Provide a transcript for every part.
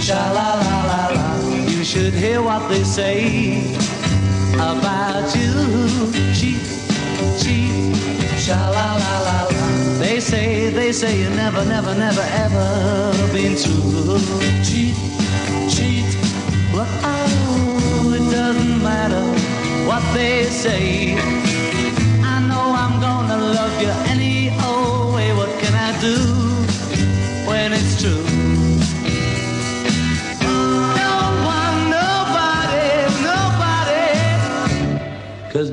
Sha la la la la. You should hear what they say about you. Cheat, cheat. Sha la la la la. They say, they say you never, never, never, ever been true. Cheat, cheat. But oh, it doesn't matter what they say. I know I'm gonna love you any old way. What can I do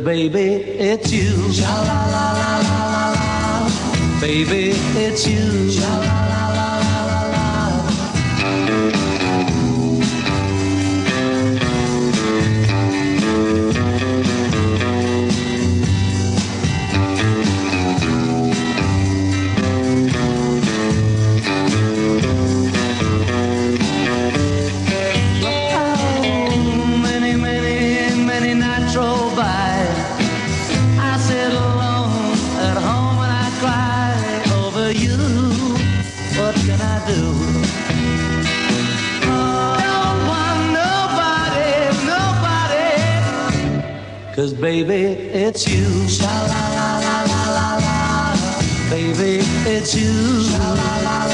baby, it's you. Sha la la la la la la. Baby, it's you. Cause baby, it's you. Sha la la la la la la. Baby, it's you. Sha la la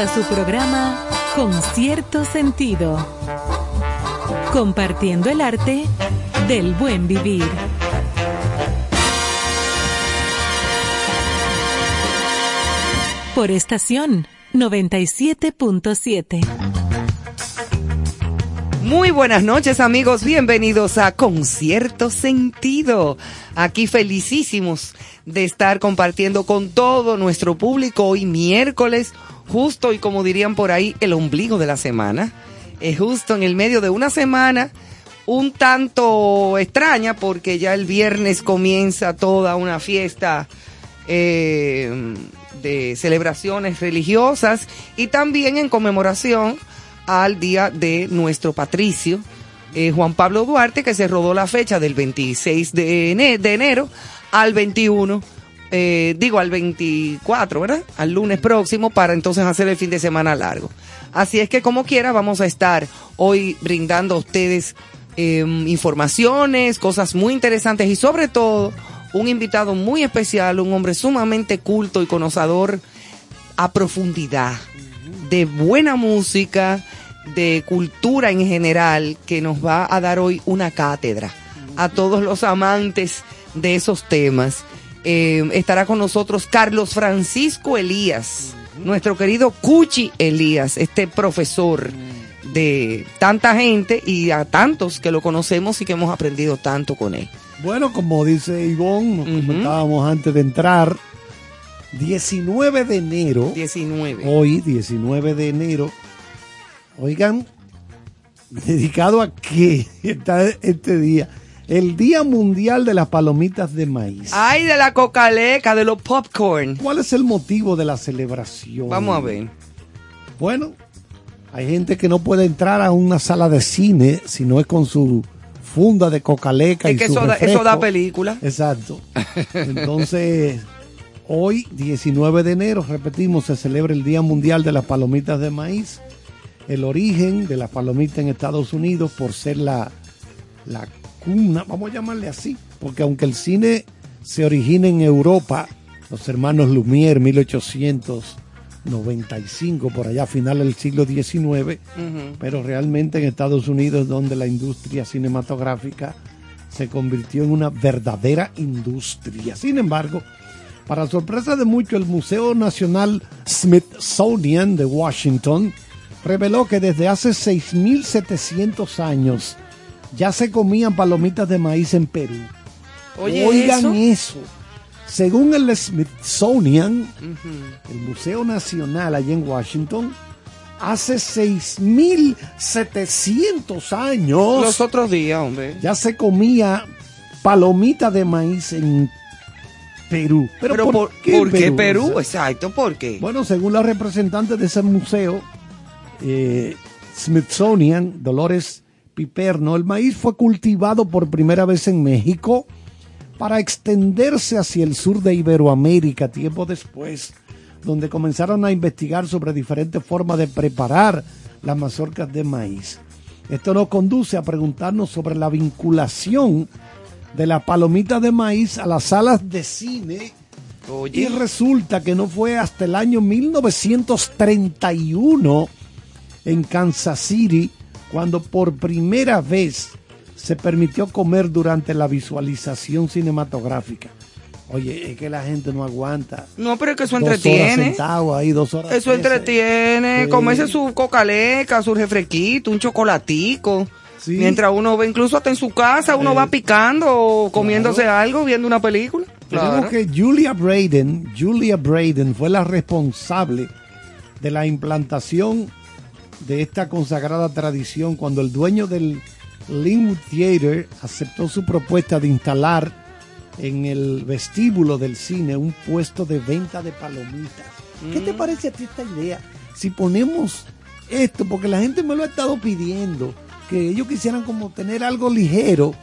a su programa Con cierto sentido, compartiendo el arte del buen vivir. Por estación 97.7. Muy buenas noches amigos, bienvenidos a Concierto Sentido. Aquí felicísimos de estar compartiendo con todo nuestro público hoy miércoles, justo y como dirían por ahí, el ombligo de la semana. Es justo en el medio de una semana un tanto extraña porque ya el viernes comienza toda una fiesta eh, de celebraciones religiosas y también en conmemoración al día de nuestro patricio, eh, Juan Pablo Duarte, que se rodó la fecha del 26 de, enero al 21, eh, digo al 24, ¿verdad? Al lunes próximo para entonces hacer el fin de semana largo. Así es que como quiera vamos a estar hoy brindando a ustedes em, informaciones, cosas muy interesantes y sobre todo un invitado muy especial, un hombre sumamente culto y conocedor a profundidad de buena música, de cultura en general, que nos va a dar hoy una cátedra a todos los amantes de esos temas. Eh, estará con nosotros Carlos Francisco Elías, nuestro querido Cuchi Elías, este profesor de tanta gente y a tantos que lo conocemos y que hemos aprendido tanto con él. Bueno, como dice Ivonne, nos comentábamos antes de entrar, 19 de enero. 19. Hoy, 19 de enero. Oigan, dedicado a qué está este día. El Día Mundial de las Palomitas de Maíz. Ay, de la cocaleca, de los popcorn. ¿Cuál es el motivo de la celebración? Vamos a ver. Bueno, hay gente que no puede entrar a una sala de cine si no es con su funda de cocaleca es que eso, da, eso da película. Exacto. Entonces, hoy, 19 de enero, repetimos, se celebra el Día Mundial de las Palomitas de Maíz. El origen de las palomitas en Estados Unidos por ser la, la cuna, vamos a llamarle así, porque aunque el cine se origina en Europa, los hermanos Lumière, 1800 95, por allá a final del siglo XIX, pero realmente en Estados Unidos donde la industria cinematográfica se convirtió en una verdadera industria. Sin embargo, para sorpresa de muchos, el Museo Nacional Smithsonian de Washington reveló que desde hace 6.700 años ya se comían palomitas de maíz en Perú. Oigan eso según el Smithsonian, el Museo Nacional allá en Washington, hace 6.700 años. Los otros días, hombre. Ya se comía palomita de maíz en Perú. Pero, ¿por, qué, Perú? Exacto, ¿por qué? Bueno, según la representante de ese museo, eh, Smithsonian, Dolores Piperno, el maíz fue cultivado por primera vez en México para extenderse hacia el sur de Iberoamérica tiempo después, donde comenzaron a investigar sobre diferentes formas de preparar las mazorcas de maíz. Esto nos conduce a preguntarnos sobre la vinculación de la palomita de maíz a las salas de cine. Y resulta que no fue hasta el año 1931 en Kansas City cuando por primera vez se permitió comer durante la visualización cinematográfica. Oye, es que la gente no aguanta. No, pero es que eso entretiene. ahí, dos horas eso entretiene. Comerse su cocaleca, su refresquito, un chocolatico. Mientras uno ve, incluso hasta en su casa, uno va picando o comiéndose algo, viendo una película. Claro. que Julia Braden, Julia Braden fue la responsable de la implantación de esta consagrada tradición cuando el dueño del Linwood Theater aceptó su propuesta de instalar en el vestíbulo del cine un puesto de venta de palomitas. ¿Qué te mm. parece a ti esta idea? Si ponemos esto, porque la gente me lo ha estado pidiendo, que ellos quisieran como tener algo ligero,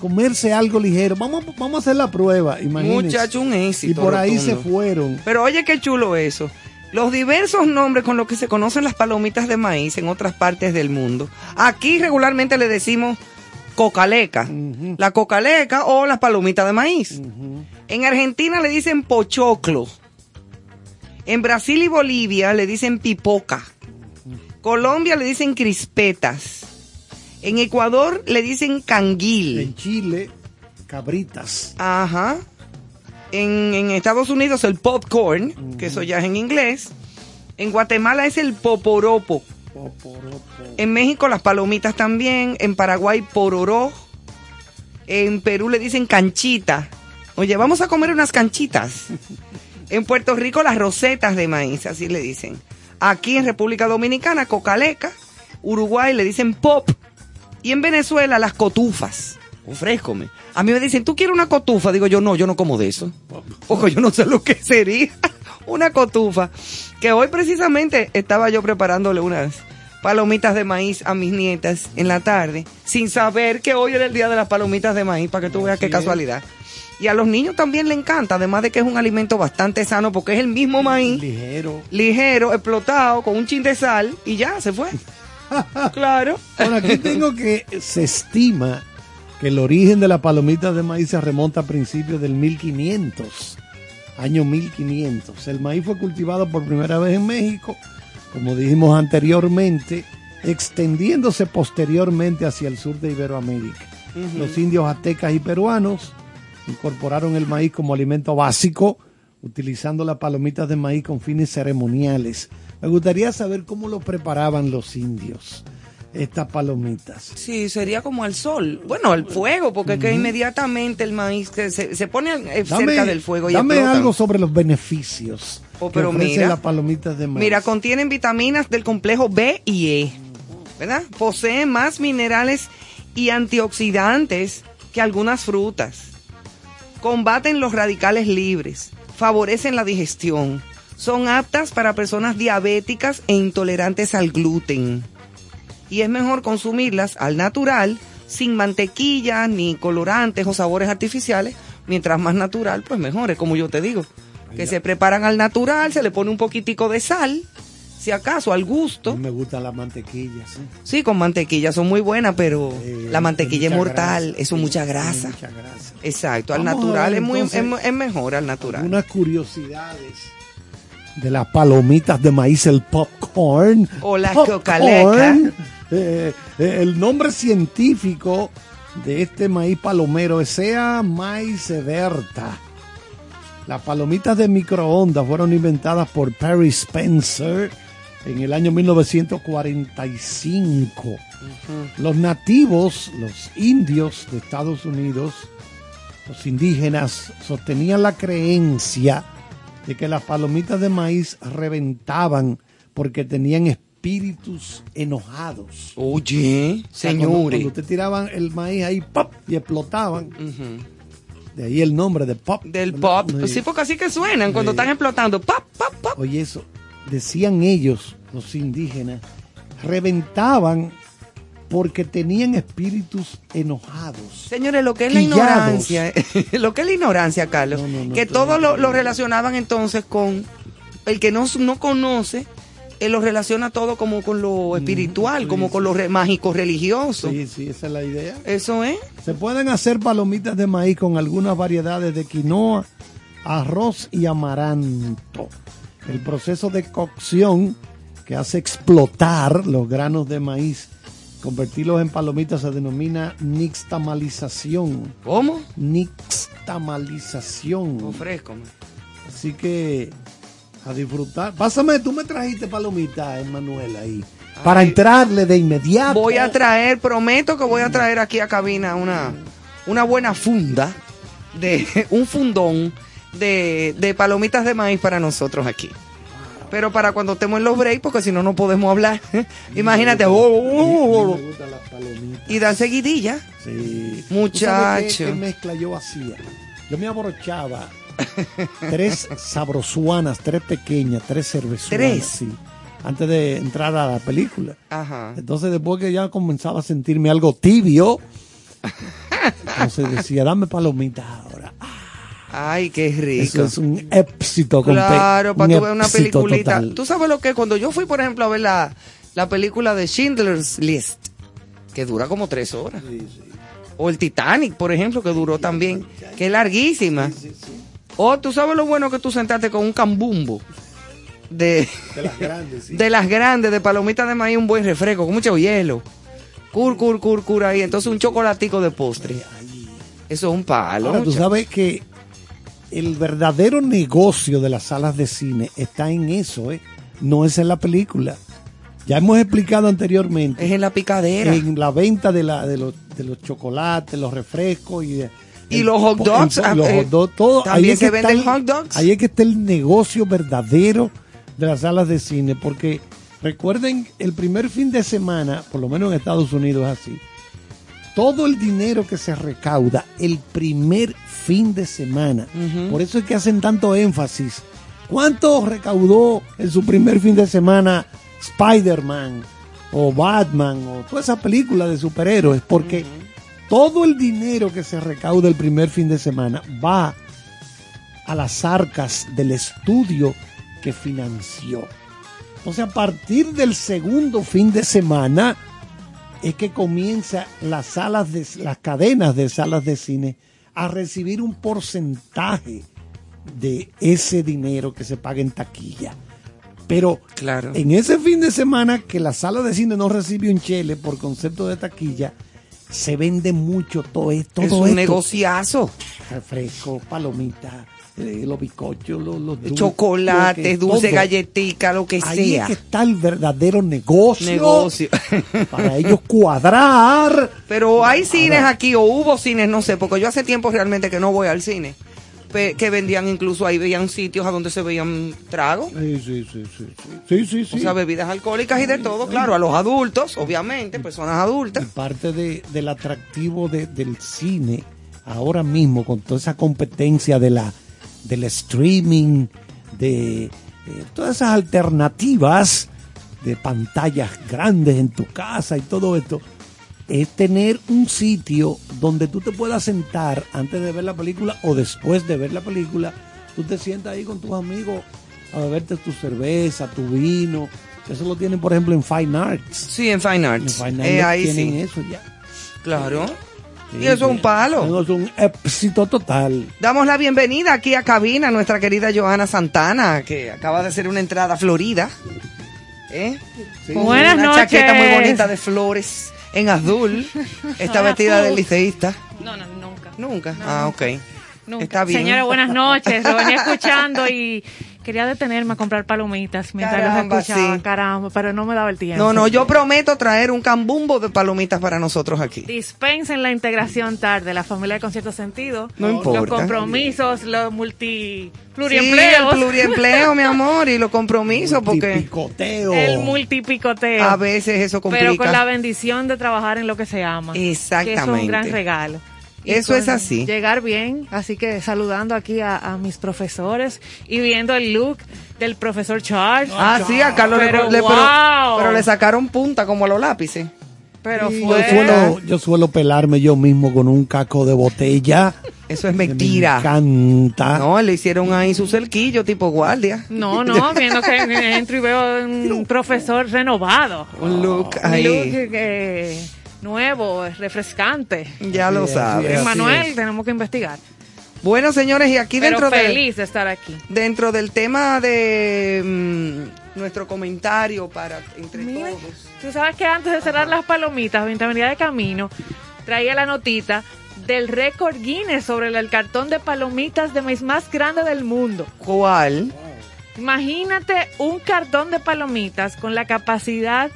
comerse algo ligero. Vamos, vamos a hacer la prueba, imagínense. Muchacho, un éxito. Y por ahí se fueron. Pero oye, qué chulo eso los diversos nombres con los que se conocen las palomitas de maíz en otras partes del mundo. Aquí regularmente le decimos cocaleca, la cocaleca o las palomitas de maíz. En Argentina le dicen pochoclo. En Brasil y Bolivia le dicen pipoca. Colombia le dicen crispetas. En Ecuador le dicen canguil. En Chile, cabritas. Ajá. En, en Estados Unidos el popcorn, que eso ya es en inglés. En Guatemala es el poporopo. Poporopo. En México las palomitas también. En Paraguay pororó. En Perú le dicen canchita. Oye, vamos a comer unas canchitas. En Puerto Rico las rosetas de maíz, así le dicen. Aquí en República Dominicana, cocaleca. Uruguay le dicen pop. Y en Venezuela las cotufas. Ofrézcome. A mí me dicen, ¿tú quieres una cotufa? Digo yo, no, yo no como de eso. Ojo, yo no sé lo que sería una cotufa. Que hoy precisamente estaba yo preparándole unas palomitas de maíz a mis nietas en la tarde, sin saber que hoy era el día de las palomitas de maíz, para que tú veas qué casualidad. Y a los niños también le encanta, además de que es un alimento bastante sano, porque es el mismo maíz, Ligero. ligero, explotado, con un chin de sal, y ya, se fue. claro. Bueno, aquí tengo que se estima que el origen de la palomita de maíz se remonta a principios del 1500, año 1500. El maíz fue cultivado por primera vez en México, como dijimos anteriormente, extendiéndose posteriormente hacia el sur de Iberoamérica. Los indios aztecas y peruanos incorporaron el maíz como alimento básico, utilizando las palomitas de maíz con fines ceremoniales. Me gustaría saber cómo lo preparaban los indios, estas palomitas. Sí, sería como al sol. Bueno, al fuego, porque que inmediatamente el maíz que se, se pone eh, cerca del fuego y dame explotan. algo sobre los beneficios Oh, que pero mira. las palomitas de maíz. Mira, contienen vitaminas del complejo B y E, ¿verdad? Poseen más minerales y antioxidantes que algunas frutas. Combaten los radicales libres, favorecen la digestión, son aptas para personas diabéticas e intolerantes al gluten. Y es mejor consumirlas al natural, sin mantequilla, ni colorantes o sabores artificiales. Mientras más natural, pues mejor, es como yo te digo. Que se preparan al natural, se le pone un poquitico de sal, si acaso, al A gusto. mí me gustan las mantequillas. ¿sí? Sí, con mantequilla son muy buenas, pero Eh, la mantequilla es mortal, grasa. eso es mucha grasa. Mucha grasa. Exacto, al Vamos natural ver, es, muy, entonces, es, es mejor al natural. Unas curiosidades de las palomitas de maíz, el popcorn. O la Popcorn. Eh, eh, el nombre científico de este maíz palomero es Sea maiceverta. Las palomitas de microondas fueron inventadas por Perry Spencer en el año 1945. Los nativos, los indios de Estados Unidos, los indígenas, sostenían la creencia de que las palomitas de maíz reventaban porque tenían espíritus enojados. Oye, O sea, cuando- señores. Cuando, usted tiraban el maíz ahí, ¡pop! y explotaban. De ahí el nombre de pop. Del pop. Sí, porque así que suenan cuando Sí. están explotando. Pop, pop, pop. Oye, eso, decían ellos, los indígenas, reventaban porque tenían espíritus enojados. Señores, lo que es la ignorancia, lo que es la ignorancia, Carlos, No, no, no, que todo lo, lo relacionaban entonces con el que no, no conoce, él lo relaciona todo como con lo espiritual, sí, como con lo re- mágico religioso. Sí, sí, esa es la idea. Eso es. Se pueden hacer palomitas de maíz con algunas variedades de quinoa, arroz y amaranto. El proceso de cocción que hace explotar los granos de maíz, convertirlos en palomitas se denomina nixtamalización. ¿Cómo? Nixtamalización. Ofrezco. Así que a disfrutar. Pásame, tú me trajiste palomitas, Emanuel, ahí. Para entrarle de inmediato. Voy a traer, prometo que voy a traer aquí a cabina una, una buena funda, de un fundón de, de palomitas de maíz para nosotros aquí. Pero para cuando estemos en los breaks, porque si no, no podemos hablar. Imagínate. oh, oh, oh, oh. Me gustan las palomitas. Y dan seguidilla. Sí. Muchacho. ¿Tú sabes qué, qué mezcla yo hacía? Yo me abrochaba tres sabrosuanas, tres pequeñas, tres cervezuanas. ¿Tres? Sí, antes de entrar a la película. Ajá. Entonces después que ya comenzaba a sentirme algo tibio, entonces decía, dame palomitas ahora. Ay, qué rico. Eso es un éxito. con pe- Claro, un para tú ver una peliculita. total. Tú sabes lo que cuando yo fui, por ejemplo, a ver la, la película de Schindler's List, que dura como tres horas. O el Titanic, por ejemplo, que duró también, que es larguísima. O tú sabes lo bueno que tú sentaste con un cambumbo de, De las grandes, sí. de las grandes, de palomitas de maíz, un buen refresco, con mucho hielo. Cur, cur, cur, cur ahí. Entonces un chocolatico de postre. Eso es un palo. Ahora, tú sabes que el verdadero negocio de las salas de cine está en eso, ¿eh? No es en la película. Ya hemos explicado anteriormente Es en la picadera. en la venta de, la, de, los, de los chocolates, los refrescos y, de- Y el- los hot dogs, el- ah, los eh, hot dogs, todo. también es que venden el- hot dogs. Ahí es que está el negocio verdadero de las salas de cine, porque recuerden, el primer fin de semana, por lo menos en Estados Unidos es así, todo el dinero que se recauda el primer fin de semana, por eso es que hacen tanto énfasis. ¿Cuánto recaudó en su primer fin de semana Spider-Man o Batman o toda esa película de superhéroes? Porque todo el dinero que se recauda el primer fin de semana va a las arcas del estudio que financió. Entonces, a partir del segundo fin de semana es que comienza las salas de las cadenas de salas de cine a recibir un porcentaje de ese dinero que se paga en taquilla. Pero Claro. en ese fin de semana que la sala de cine no recibe un chele por concepto de taquilla, se vende mucho todo esto. es un esto. negociazo. Refresco, palomitas, eh, los bizcochos, los, los dulces, Chocolates, lo dulce, todo. galletica, lo que Ahí sea. es que está el verdadero negocio. Negocio. Para ellos cuadrar. Pero hay cines aquí, o hubo cines, no sé, porque yo hace tiempo realmente que no voy al cine. Que vendían incluso ahí, veían sitios a donde se veían tragos. Sí, sí, sí, sí. Sí, sí, sí. O sea, bebidas alcohólicas y de todo, claro, a los adultos, obviamente, personas adultas. Y parte de- del atractivo de- del cine ahora mismo con toda esa competencia de la del streaming de eh, todas esas alternativas de pantallas grandes en tu casa y todo esto es tener un sitio donde tú te puedas sentar antes de ver la película o después de ver la película tú te sientas ahí con tus amigos a beberte tu cerveza tu vino eso lo tienen por ejemplo en Fine Arts Sí, en Fine en Arts. Fine Eh, Arts ahí tienen sí. eso ya Claro. Sí, y eso es un sí. palo. Es un éxito total. Damos la bienvenida aquí a cabina a nuestra querida Johanna Santana, que acaba de hacer una entrada a Florida. ¿Eh? Buenas una noches. chaqueta muy bonita de flores en azul. Está vestida de liceísta. No, no, nunca. Nunca. No, ah, ok. Nunca. Está bien. Señora, buenas noches. Lo venía escuchando y quería detenerme a comprar palomitas mientras Caramba, los escuchaba. sí. Caramba, pero no me daba el tiempo. No, no, yo prometo traer un cambumbo de palomitas para nosotros aquí. Dispensen la integración tarde, la familia de concierto sentido. No importa. Los compromisos, los multi Sí, el pluriempleo, mi amor, y los compromisos, porque Picoteo. el multipicoteo. a veces eso complica. Pero con la bendición de trabajar en lo que se ama. Que eso es Exactamente. un gran regalo. Eso es así. Llegar bien, así que saludando aquí a, a mis profesores y viendo el look del profesor Charles. Ah, sí, a Carlos le, Pero le- pero- wow. pero le sacaron punta como a los lápices. pero Sí, fue... yo, suelo, yo suelo pelarme yo mismo con un caco de botella. Eso es mentira. Me encanta. No, le hicieron ahí su cerquillo tipo guardia. No, no, viendo que entro y veo un profesor renovado. Un look Un ahí. look eh, nuevo, refrescante. Ya lo Sí, sabes. es. Manuel, tenemos que investigar. Bueno, señores, y aquí Pero dentro de, feliz de estar aquí. dentro del tema de mm, nuestro comentario para entre Mira, todos. Tú sabes que antes de cerrar las palomitas, mientras venía de camino, traía la notita del récord Guinness sobre el, el cartón de palomitas de maíz más grande del mundo. ¿Cuál? Imagínate un cartón de palomitas con la capacidad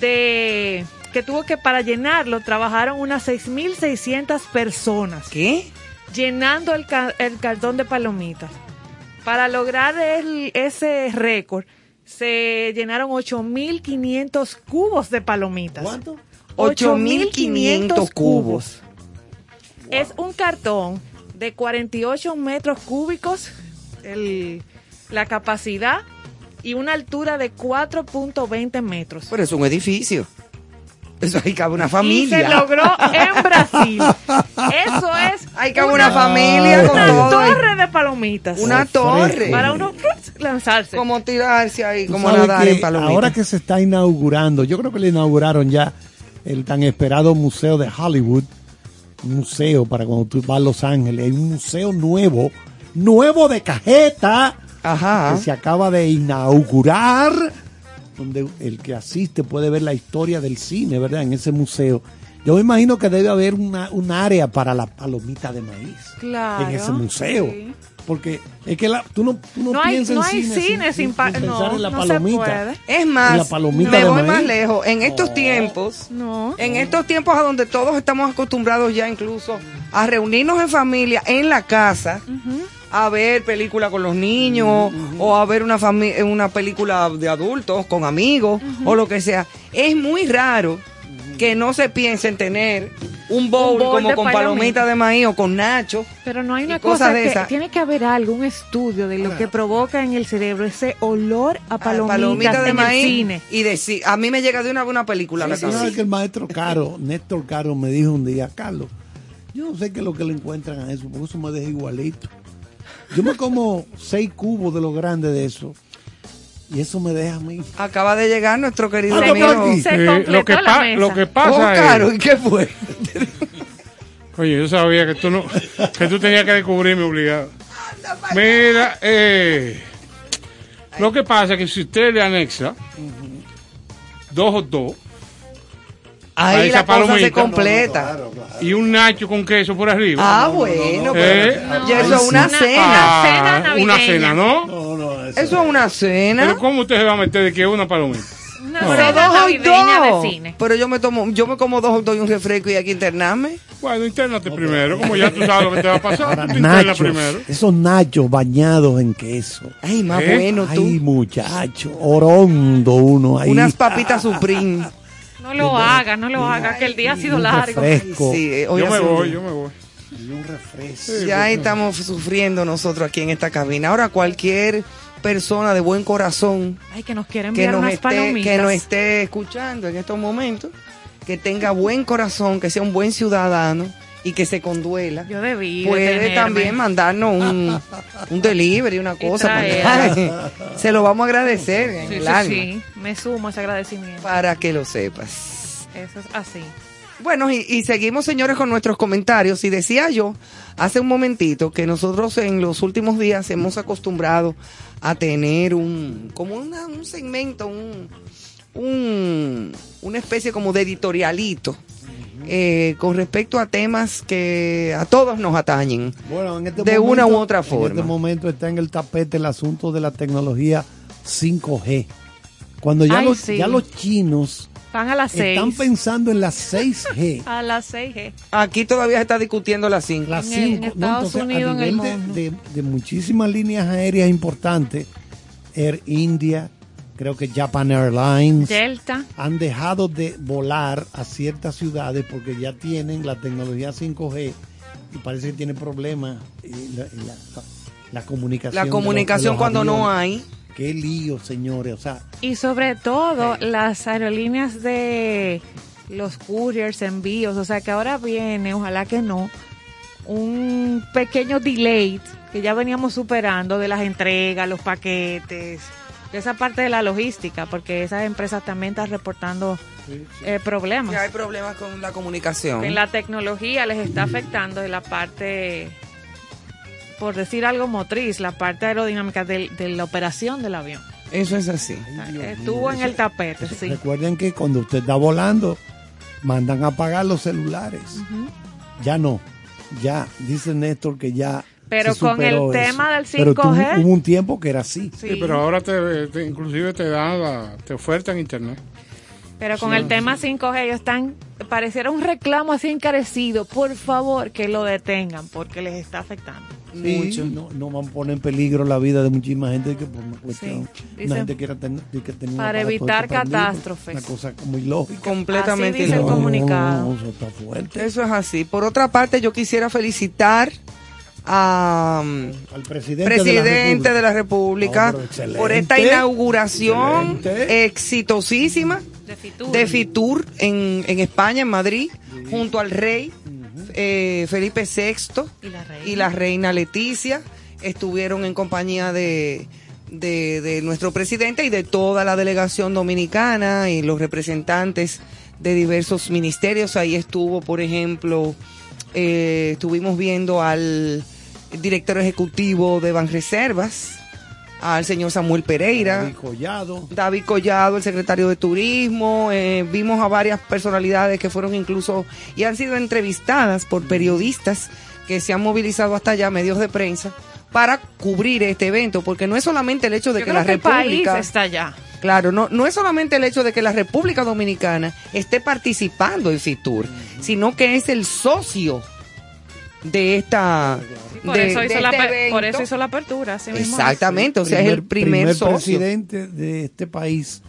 de que tuvo que para llenarlo trabajaron unas 6.600 personas ¿Qué? llenando el, ca- el cartón de palomitas. Para lograr el- ese récord se llenaron 8.500 cubos de palomitas. ¿Cuánto? 8.500 cubos. Es un cartón de 48 metros cúbicos, el- la capacidad, y una altura de 4.20 metros. Pero es un edificio. Eso ahí cabe una Y se familia. logró en Brasil. Eso es Ahí cabe una familia con una todo. torre de palomitas. Una torre. para uno ¡fruts! lanzarse. Como tirarse ahí, como nadar en palomitas. Ahora que se está inaugurando, yo creo que le inauguraron ya el tan esperado museo de Hollywood. Un museo para cuando tú vas a Los Ángeles. Hay un museo nuevo, nuevo de cajeta, Ajá. que se acaba de inaugurar, donde el que asiste puede ver la historia del cine, ¿verdad? En ese museo. Yo me imagino que debe haber una, un área para la palomita de maíz Claro, en ese museo. sí. Porque es que la, tú no, tú no, No hay, piensas no en hay cine, cine sin, pensar no, en la no se palomita. puede. Es más, la palomita me de voy maíz. más lejos. En estos tiempos, No. en estos tiempos a donde todos estamos acostumbrados ya incluso a reunirnos en familia en la casa, a ver película con los niños o a ver una fami- una película de adultos con amigos o lo que sea. Es muy raro que no se piense en tener un bowl, Un bowl como con palomita. palomita de maíz o con nacho. Pero no hay una cosa de que esas. tiene que haber algo, un estudio de lo que provoca en el cerebro ese olor a Ah, palomitas palomita de en maíz el cine. y de sí, a mí me llega de una buena película a la Sí, ¿sabes cabeza. que el maestro Caro, Néstor Caro, me dijo un día, Carlos, yo no sé qué es lo que le encuentran a eso, porque eso me deja igualito. Yo me como seis cubos de lo grande de eso, y eso me deja a mí. Acaba de llegar nuestro querido Ah, amigo. Se Eh, lo, que la mesa. lo que Oh, pasa Caro, es. ¿y qué fue? Oye, yo sabía que tú no, que tú tenías que descubrirme obligado. Mira, eh, lo que pasa es que si usted le anexa dos o dos Ahí Ahí la cosa se completa. y un nacho con queso por arriba. Ah, bueno, Eh, ya eso es una Una- cena. ah, cena una cena, ¿no? No, no, eso, Eso es una cena. Pero ¿cómo usted se va a meter de que una palomita? Una Pero dos hot de cine. Pero yo me tomo, yo me como dos hot dogs y un refresco y hay que internarme. Bueno, internate primero, como ya tú sabes lo que te va a pasar. Ahora, nachos, primero. esos nachos bañados en queso. Ay, más ¿Eh? bueno tú. Ay, muchacho, orondo uno ahí. Unas papitas Supreme. No lo haga, no lo haga, que el día ha sido largo. refresco. Sí, eh, hoy Yo me voy, día. yo me voy. y un refresco. Ya estamos sufriendo nosotros aquí en esta cabina. Ahora cualquier persona de buen corazón Ay, que nos quieren que enviar nos, unas esté, palomitas. que nos esté escuchando en estos momentos, que tenga buen corazón, que sea un buen ciudadano y que se conduela. Yo debí Puede también mandarnos un, un delivery, una cosa. se lo vamos a agradecer en Sí, el sí, alma sí, me sumo a ese agradecimiento. para que lo sepas. Eso es así. Bueno, y, y seguimos, señores, con nuestros comentarios. Y decía yo hace un momentito que nosotros en los últimos días hemos acostumbrado a tener un, como una- un segmento, un, un- una especie como de editorialito eh, con respecto a temas que a todos nos atañen. Bueno, en este De momento- una u otra En forma. este momento está en el tapete el asunto de la tecnología 5G. Cuando ya, Ay, los, sí. ya los chinos Van a las están pensando en la 6G. A las seis, eh. Aquí todavía se está discutiendo la 5. La En- 5, en Estados Unidos, en el nivel de, mundo. de- de muchísimas líneas aéreas importantes, Air India, creo que Japan Airlines, Delta. han dejado de volar a ciertas ciudades porque ya tienen la tecnología 5G y parece que tiene problemas la, la- la comunicación. La de los- comunicación de los cuando no hay. Qué lío, señores. O sea, Y sobre todo las aerolíneas de los couriers, envíos, o sea que ahora viene, ojalá que no, un pequeño delay que ya veníamos superando de las entregas, los paquetes, esa parte de la logística, porque esas empresas también están reportando eh, problemas. Que hay problemas con la comunicación. En la tecnología les está afectando la parte, por decir algo motriz, la parte aerodinámica de, la operación del avión. Eso es así. Estuvo en el tapete, sí. recuerden que cuando usted está volando, mandan a apagar los celulares. Ya no. Ya, dice Néstor que ya. Pero con el tema del Pero tuvo- 5G. hubo un tiempo que era así. Sí. Sí, pero ahora te, te- inclusive te dan la, te ofertan internet. Pero con el tema 5G ellos están, pareciera un reclamo así encarecido, por favor que lo detengan porque les está afectando. Sí, Mucho. No, no van a poner en peligro la vida de muchísima gente que por una cuestión. Sí, una dicen, gente quiera tener, que tener un para evitar catástrofes. Una cosa muy lógica. Completamente Así dice el comunicado. No, eso está fuerte. Eso es así. Por otra parte, yo quisiera felicitar a Al presidente, presidente de la República. Por esta inauguración Excelente. exitosísima De Fitur. de Fitur en, en España, en Madrid, junto al rey eh, Felipe VI Y la reina. y la reina Leticia. Estuvieron en compañía de, de, de nuestro presidente y de toda la delegación dominicana y los representantes de diversos ministerios. Ahí estuvo, por ejemplo, eh, estuvimos viendo al director ejecutivo de Banreservas, al señor Samuel Pereira. David Collado. David Collado, el secretario de Turismo, eh, vimos a varias personalidades que fueron incluso y han sido entrevistadas por periodistas que se han movilizado hasta allá, medios de prensa, para cubrir este evento, porque no es solamente el hecho de Yo que creo la que el país República... está allá. Claro, no, no es solamente el hecho de que la República Dominicana esté participando en FITUR, sino que es el socio de esta... Por, de- eso, de hizo la, este por eso hizo la apertura. así mismo es. Exactamente, o sea, es el primer, socio presidente de este país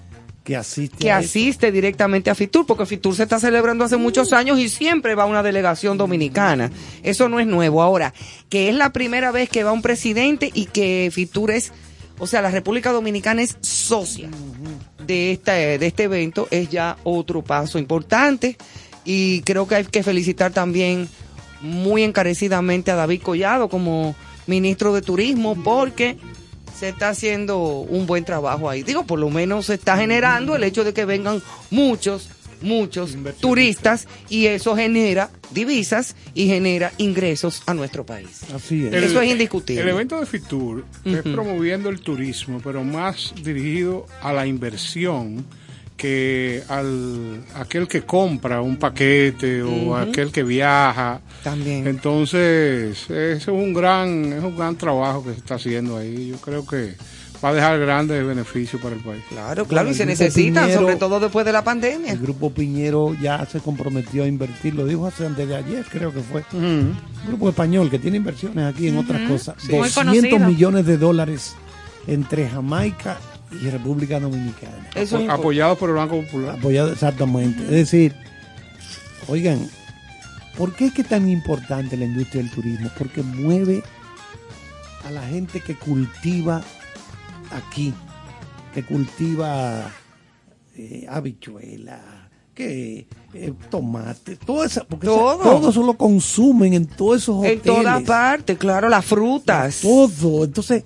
que asiste que esto. asiste directamente a FITUR, porque FITUR se está celebrando hace muchos años y siempre va una delegación dominicana. Eso no es nuevo. Ahora, que es la primera vez que va un presidente y que FITUR es, o sea, la República Dominicana es socia de, esta, de este evento, es ya otro paso importante. Y creo que hay que felicitar también muy encarecidamente a David Collado como ministro de Turismo, porque se está haciendo un buen trabajo ahí. Digo, por lo menos se está generando el hecho de que vengan muchos, muchos turistas y eso genera divisas y genera ingresos a nuestro país. Así es. El- Eso es indiscutible. El evento de Fitur es promoviendo el turismo, pero más dirigido a la inversión que al aquel que compra un paquete o aquel que viaja. También. Entonces, es un gran es un gran trabajo que se está haciendo ahí. Yo creo que va a dejar grandes beneficios para el país. Claro, claro, Bueno, y se necesitan, Piñero- sobre todo después de la pandemia. El grupo Piñero ya se comprometió a invertir, lo dijo hace antes de ayer, creo que fue. Un grupo español que tiene inversiones aquí en otras cosas. Sí. Muy 200 conocido. millones de dólares entre Jamaica y República Dominicana. Eso es Apo- apoyados por el Banco Popular. Apoyado exactamente. Es decir, oigan, ¿por qué es que es tan importante la industria del turismo? Porque mueve a la gente que cultiva aquí, que cultiva eh, habichuela, que eh, tomate, todo eso, porque Todo. esa- todo eso lo consumen en todos esos En hoteles. todas partes, claro, las frutas. Todo. Entonces,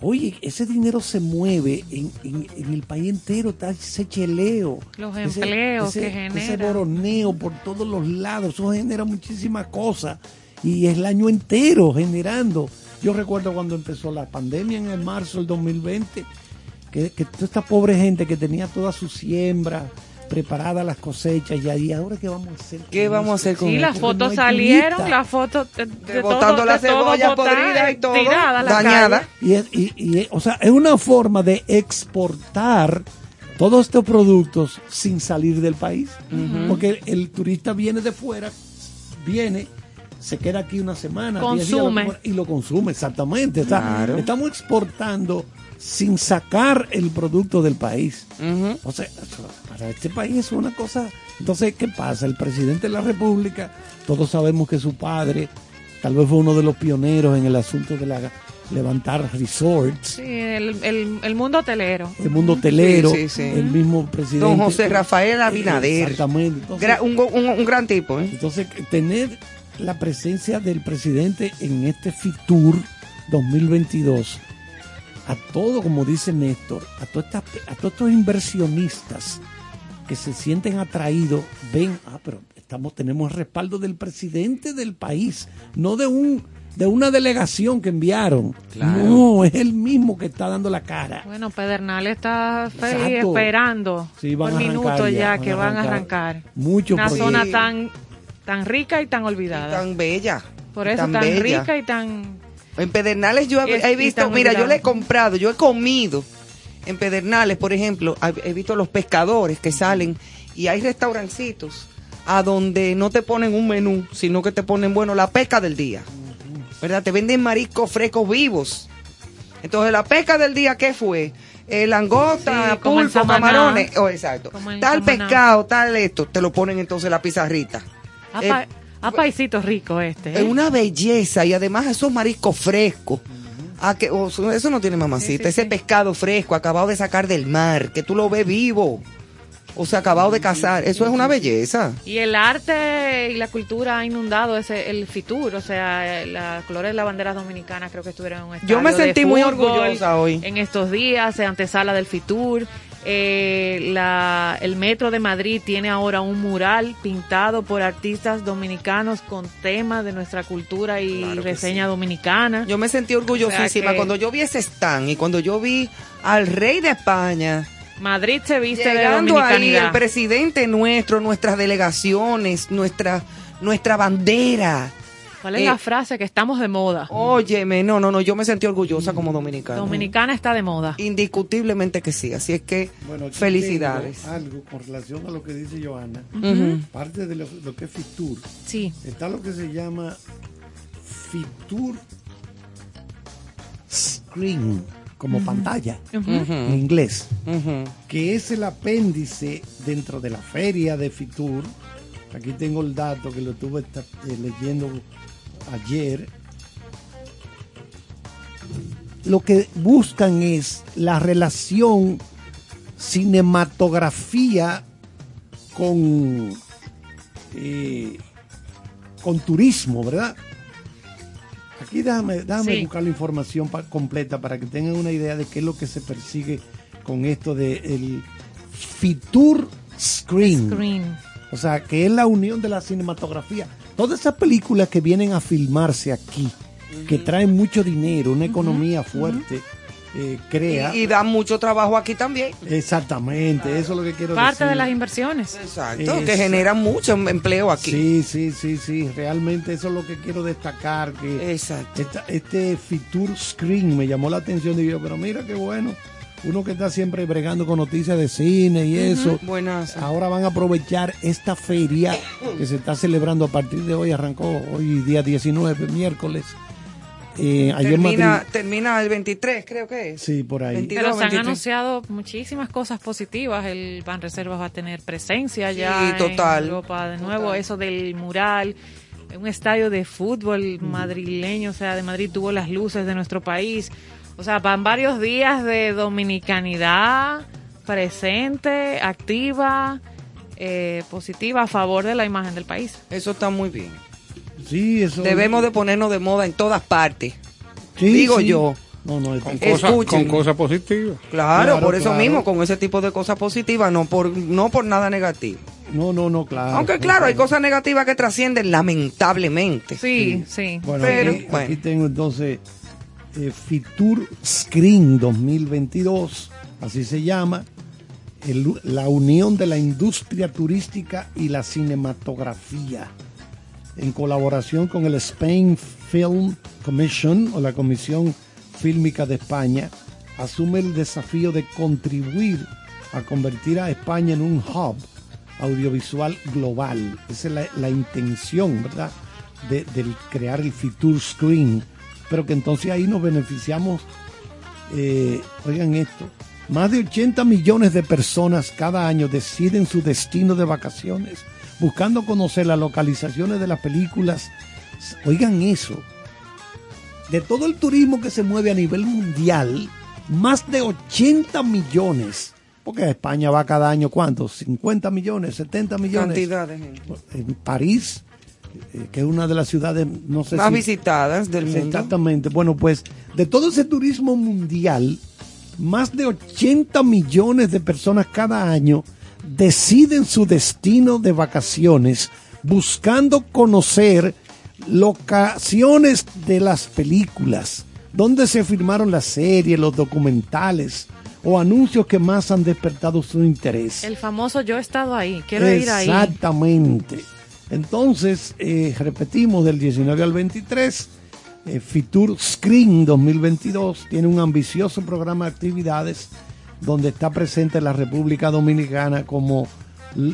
oye, ese dinero se mueve en, en- en el país entero, está ese cheleo. Los ese- empleos ese- que Ese genera. boroneo por todos los lados, eso genera muchísimas cosas. Y es el año entero generando. Yo recuerdo cuando empezó la pandemia en el marzo del 2020, que, que toda esta pobre gente que tenía toda su siembra preparada las cosechas y ahí ahora qué vamos a hacer con ¿Qué vamos a hacer eso? con Sí, las fotos no salieron, las fotos de, de botando todo, la de todo cebolla botar, podrida y todo, tirada a la dañada. calle. Y es, y- y es- o sea, es una forma de exportar todos estos productos sin salir del país. Porque el, el turista viene de fuera, viene, se queda aquí una semana, días, Consume. y lo consume, exactamente. O sea, Claro. estamos exportando sin sacar el producto del país. Ujú. O sea, para este país es una cosa. Entonces, ¿qué pasa? El presidente de la República, todos sabemos que su padre tal vez fue uno de los pioneros en el asunto de la levantar resorts, Sí, el, el, el mundo hotelero. el mundo hotelero, Sí, sí, sí. el mismo presidente. Don José Rafael Abinader. Exactamente. Entonces, Gra- un, go- un- un gran tipo, ¿eh? entonces, tener la presencia del presidente en este FITUR 2022, a todo, como dice Néstor, a, todas estas- a todos estos inversionistas que se sienten atraídos, ven, ah, pero estamos, tenemos el respaldo del presidente del país, no de un de una delegación que enviaron. Claro. No, es el mismo que está dando la cara. Bueno, Pedernal está feliz Exacto. esperando Sí, van por minutos ya, ya, van que van a arrancar. arrancar. Muchos Una zona tan tan rica y tan olvidada. Tan bella. por eso tan tan, bella. rica y tan En Pedernales yo he, visto, mira, yo le he comprado, yo he comido en Pedernales, por ejemplo, he visto los pescadores que salen y hay restaurancitos a donde no te ponen un menú, sino que te ponen, bueno, la pesca del día. ¿Verdad? Te venden mariscos frescos vivos. Entonces, la pesca del día, ¿qué fue? Eh, Sí, en pulpo, camarones. Oh, exacto. Tal pescado, tal esto, te lo ponen entonces en la pizarrita. apa, Eh, apaisito rico este. es ¿eh? una belleza y además esos mariscos frescos. Ah, que, oh, eso no tiene mamacita. Sí, sí, Ese sí. pescado fresco acabado de sacar del mar, que tú lo ves vivo. O sea, acabado de cazar. Eso es una belleza. Y el arte y la cultura ha inundado ese el Fitur, o sea, la colores de la bandera dominicana creo que estuvieron en un Yo me sentí muy orgullosa hoy. En estos días, en antesala del Fitur, Eh, la, el Metro de Madrid tiene ahora un mural pintado por artistas dominicanos con temas de nuestra cultura y Claro reseña dominicana. Yo me sentí orgullosísima O sea que- cuando yo vi ese stand y cuando yo vi al rey de España Madrid se viste de llegando ahí, el presidente nuestro, nuestras delegaciones, nuestra, nuestra bandera. ¿Cuál es eh, la frase? Que estamos de moda. Óyeme, no, no, no, yo me sentí orgullosa como dominicana. Dominicana está de moda. Indiscutiblemente que sí, así es que Bueno, felicidades. tengo Algo con relación a lo que dice Joana. Parte de lo, lo que es Fitur. Sí. Está lo que se llama Fitur Screen, como pantalla en inglés, que es el apéndice dentro de la feria de Fitur. Aquí tengo el dato que lo estuve eh, leyendo ayer. Lo que buscan es la relación cinematografía con, eh, con turismo, ¿verdad? Aquí déjame, déjame Sí. buscar la información pa- completa para que tengan una idea de qué es lo que se persigue con esto de el Fitur Screen. Screen. O sea, que es la unión de la cinematografía. Todas esas películas que vienen a filmarse aquí, que traen mucho dinero, una economía fuerte, eh, crea. Y, y da mucho trabajo aquí también. Exactamente, eso es lo que quiero Parte decir. de las inversiones. Exacto, Esa- que generan mucho em- empleo aquí. Sí, sí, sí, sí, realmente eso es lo que quiero destacar, que Exacto. esta- este Fitur Screen me llamó la atención y yo, pero mira qué bueno, uno que está siempre bregando con noticias de cine y eso, Buenas. ahora van a aprovechar esta feria que se está celebrando a partir de hoy, arrancó hoy día 19, miércoles. Eh, Termina, Madrid- termina el 23, creo que es. Sí, por ahí. 22, Pero se han 23. anunciado muchísimas cosas positivas. El Ban Reservas va a tener presencia ya total, en Europa de nuevo. total. Eso del mural, un estadio de fútbol madrileño, o sea, de Madrid tuvo las luces de nuestro país. O sea, van varios días de dominicanidad presente, activa, eh, positiva, a favor de la imagen del país. Eso está muy bien. Sí, eso. Debemos de ponernos de moda en todas partes. Sí, digo sí. yo. No, no, Con cosas con cosas positivas. Claro, Claro, por eso claro. mismo, con ese tipo de cosas positivas, no por, no por nada negativo. no, no, no, claro. Aunque claro, hay cosas negativas que trascienden lamentablemente. Sí, sí. Bueno, Pero, aquí, bueno. aquí tengo entonces eh, Fitur Screen 2022, así se llama, la unión de la industria turística y la cinematografía, en colaboración con el Spain Film Commission o la Comisión Fílmica de España, asume el desafío de contribuir a convertir a España en un hub audiovisual global. Esa es la, la intención, ¿verdad? De, del crear el Fitur Screen. Pero que entonces ahí nos beneficiamos, eh, oigan esto, más de 80 millones de personas cada año deciden su destino de vacaciones, buscando conocer las localizaciones de las películas. Oigan eso, de todo el turismo que se mueve a nivel mundial, más de 80 millones. Porque España va cada año, ¿cuántos? 50 millones, 70 millones. Cantidad de gente. En París, eh, que es una de las ciudades, no sé Más si... visitadas del mundo. Exactamente. Bueno, pues de todo ese turismo mundial, más de 80 millones de personas cada año deciden su destino de vacaciones buscando conocer locaciones de las películas, donde se filmaron las series, los documentales o anuncios que más han despertado su interés. El famoso yo he estado ahí, quiero ir ahí. Exactamente. Entonces, eh, repetimos, del 19 al 23, eh, Fitur Screen 2022 tiene un ambicioso programa de actividades donde está presente la República Dominicana como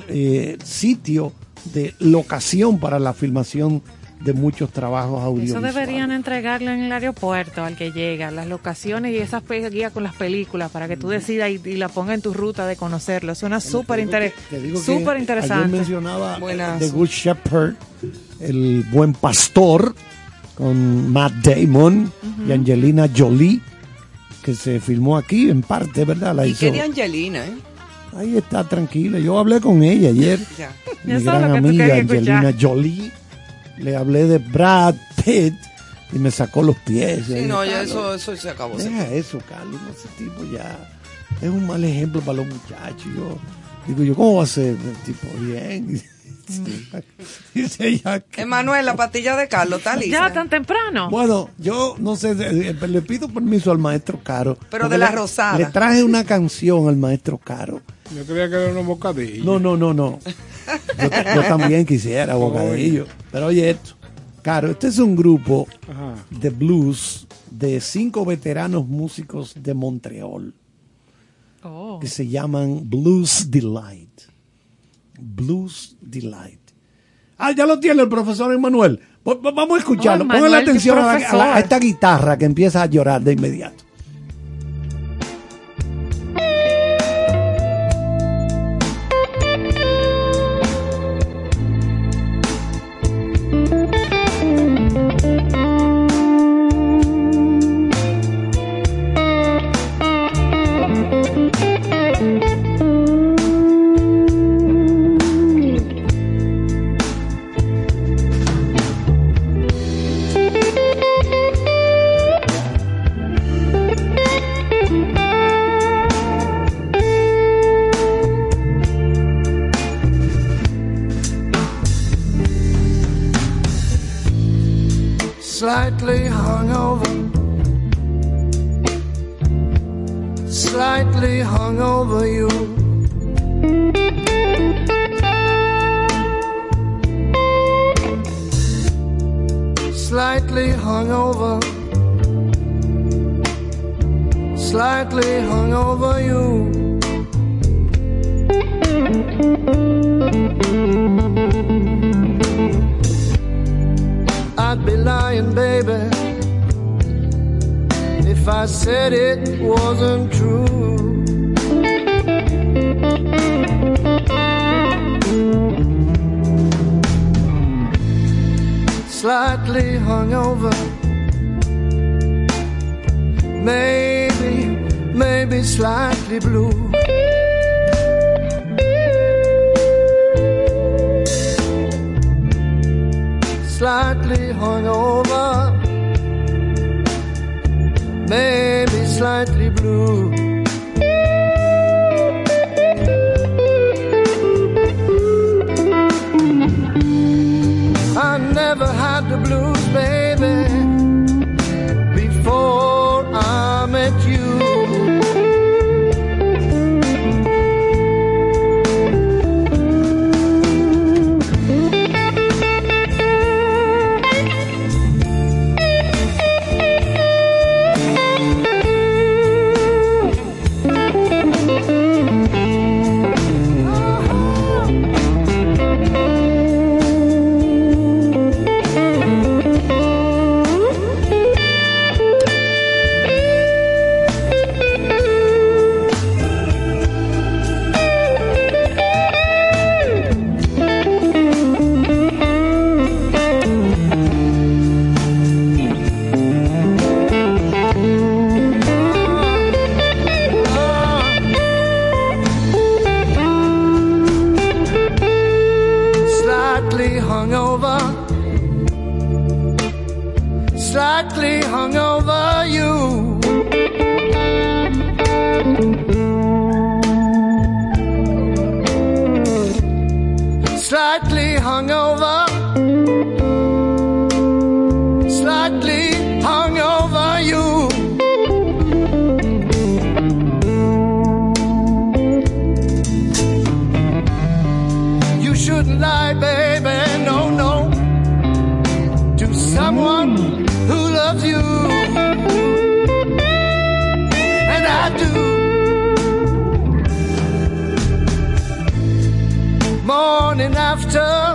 eh, sitio de locación para la filmación de muchos trabajos Eso audiovisuales. deberían entregarle en el aeropuerto al que llega, las locaciones y esas guías con las películas para que tú decidas y, y la pongas en tu ruta de conocerlo. Suena súper inter- Te digo que súper Ayer interesante. mencionaba Buenas. The Good Shepherd, el buen pastor, con Matt Damon y Angelina Jolie, que se filmó aquí en parte, ¿verdad? La Y hizo. qué de Angelina, ¿eh? Ahí está, tranquila. Yo hablé con ella ayer. Ya. Mi Eso gran lo que tú amiga escuchar. Angelina Jolie. Le hablé de Brad Pitt y me sacó los pies. Sí, no, ya eso, eso se acabó. Deja eso, Carlos. Ese tipo ya. es un mal ejemplo para los muchachos. Yo digo yo, ¿cómo va a ser? El tipo, bien. Dice ella que- Emanuel, la patilla de Carlos, ¿está lista? Ya tan temprano. Bueno, yo no sé, le pido permiso al maestro Caro. Pero de la le- rosada. Le traje una canción al maestro Caro. Yo creía que era una bocadilla. No, no, no, no. Yo, yo también quisiera bocadillo. Pero oye esto. Caro, este es un grupo Ajá. de blues de cinco veteranos músicos de Montreal Oh. que se llaman Blues Delight. Blues Delight. Ah, ya lo tiene el profesor Emanuel. Va- va- Vamos a escucharlo. Oh, Emanuel, atención a, la- a la- a profesor. esta guitarra que empieza a llorar de inmediato. Slightly hungover you. You shouldn't lie, baby, no, no, to someone who loves you. And I do. Morning after,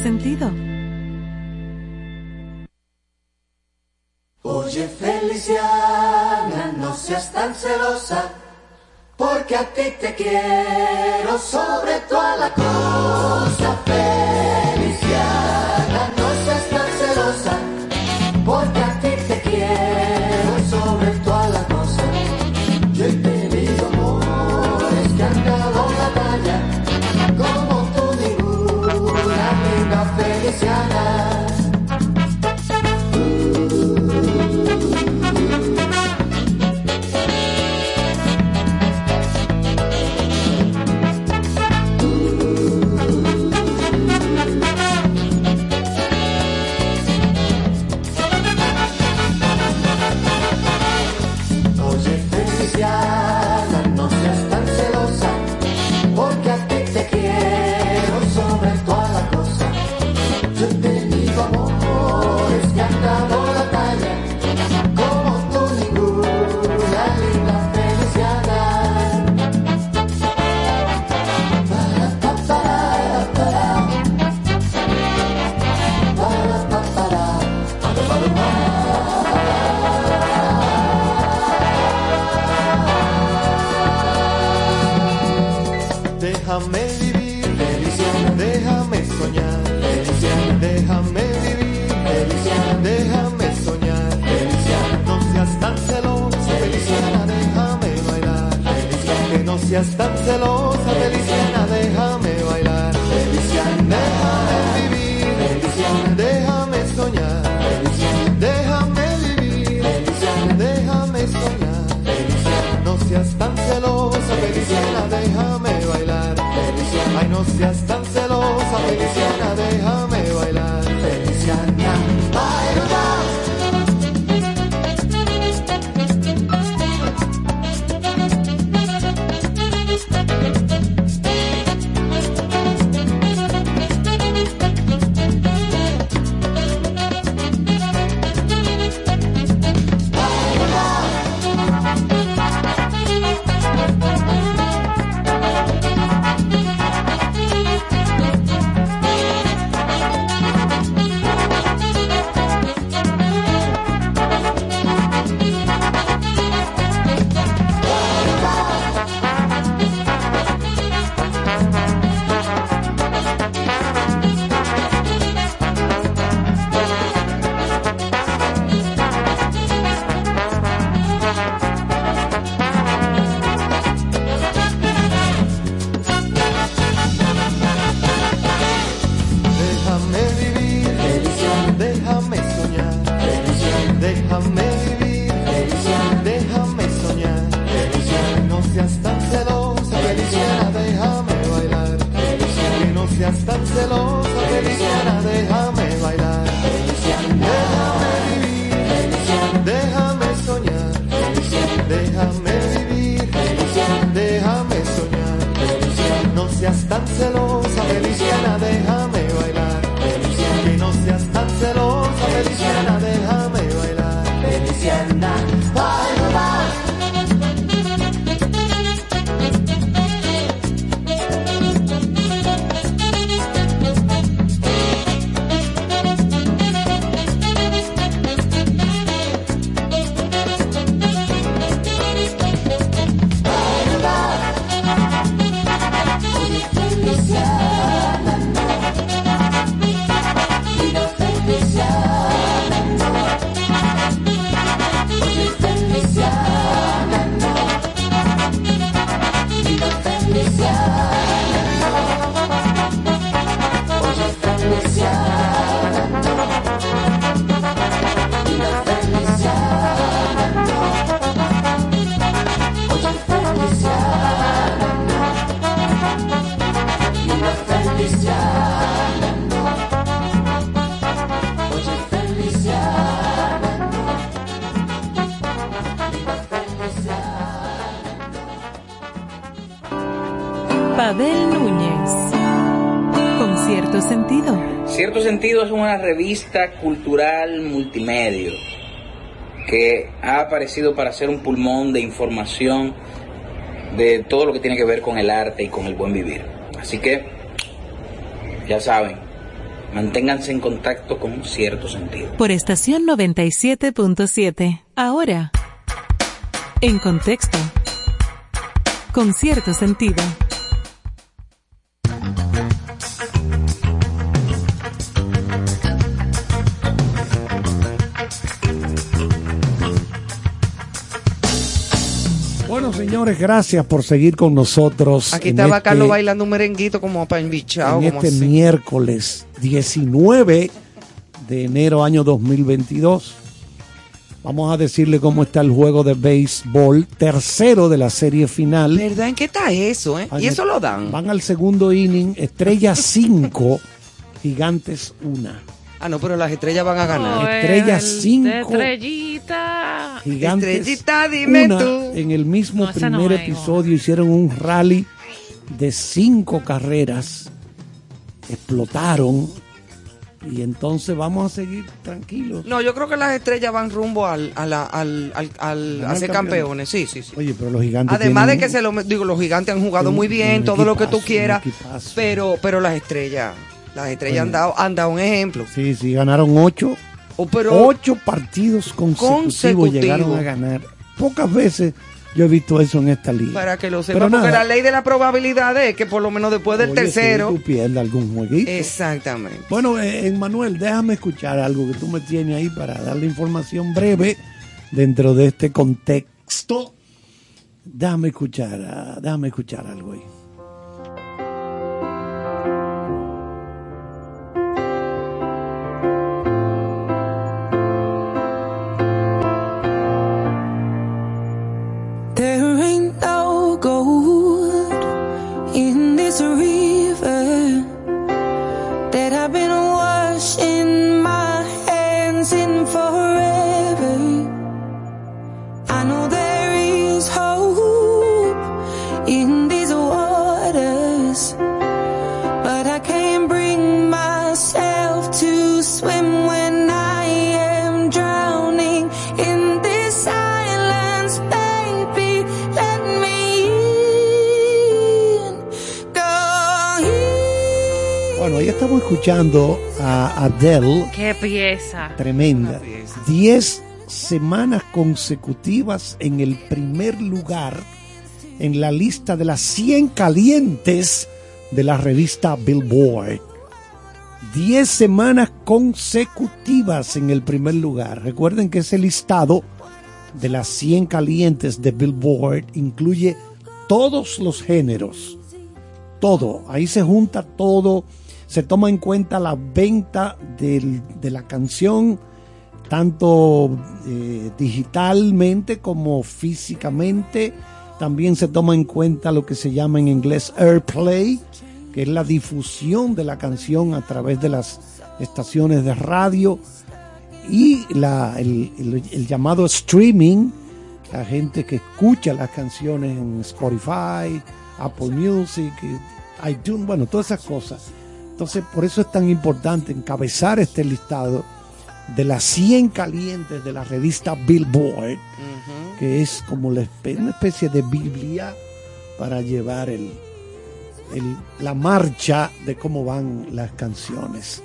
sentido. Oye Feliciana, no seas tan celosa, porque a ti te quiero sobre toda la cosa. Feliciana, Seas tan celosa, Feliciana, déjame bailar, déjame vivir, déjame soñar, déjame vivir, déjame soñar, no seas tan celosa, Feliciana, déjame bailar, ay no seas tan celosa, Feliciana, déjame Es una revista cultural multimedia que ha aparecido para ser un pulmón de información de todo lo que tiene que ver con el arte y con el buen vivir. Así que, ya saben, Manténganse en contacto con cierto sentido. Por estación 97.7. Ahora. En contexto. Con cierto sentido. Señores, gracias por seguir con nosotros. Aquí estaba este- Carlos bailando un merenguito como para embichado, en como este así. miércoles 19 de enero año 2022. Vamos a decirle cómo está el juego de béisbol, tercero de la serie final. ¿Verdad? ¿En qué está eso, eh? Van- ¿Y eso lo dan? Van al segundo inning, estrella 5, gigantes 1. Ah, no, pero las estrellas van a ganar. Oh, Estrella el cinco. de Estrellita. Gigantes Estrellita, dime una. tú. En el mismo No, esa no primer episodio hicieron un rally de cinco carreras, explotaron y entonces vamos a seguir tranquilos. No, yo creo que las estrellas van rumbo al, al, al, al- a ser campeones. Sí, sí, sí. Oye, pero los gigantes Además de que se lo digo, los gigantes han jugado un- muy bien, todo lo que tú quieras, pero pero las estrellas, las estrellas han dado han dado un ejemplo. Sí, sí, ganaron ocho, Oh, pero ocho partidos consecutivos, Consecutivo. llegaron a ganar. Pocas veces yo he visto eso en esta liga. para que lo Pero sepan, porque nada. la ley de la probabilidad es que por lo menos después del Oye, tercero, tú pierdes algún jueguito. exactamente. Bueno, eh, Manuel, déjame escuchar algo que tú me tienes ahí para darle información breve dentro de este contexto. Déjame escuchar, déjame escuchar algo ahí. Adele, Qué pieza. tremenda. Diez semanas consecutivas en el primer lugar en la lista de las 100 calientes de la revista Billboard. 10 semanas consecutivas en el primer lugar. Recuerden que ese listado de las 100 calientes de Billboard incluye todos los géneros. Todo. Ahí se junta todo. Se toma en cuenta la venta del- de la canción, tanto eh, digitalmente como físicamente. También se toma en cuenta lo que se llama en inglés airplay, que es la difusión de la canción a través de las estaciones de radio y la- el, llamado streaming, la gente que escucha las canciones en Spotify, Apple Music, eh, iTunes, bueno, todas esas cosas. Entonces, por eso es tan importante encabezar este listado de las 100 calientes de la revista Billboard, que es como la una especie de Biblia para llevar el, el- la marcha de cómo van las canciones.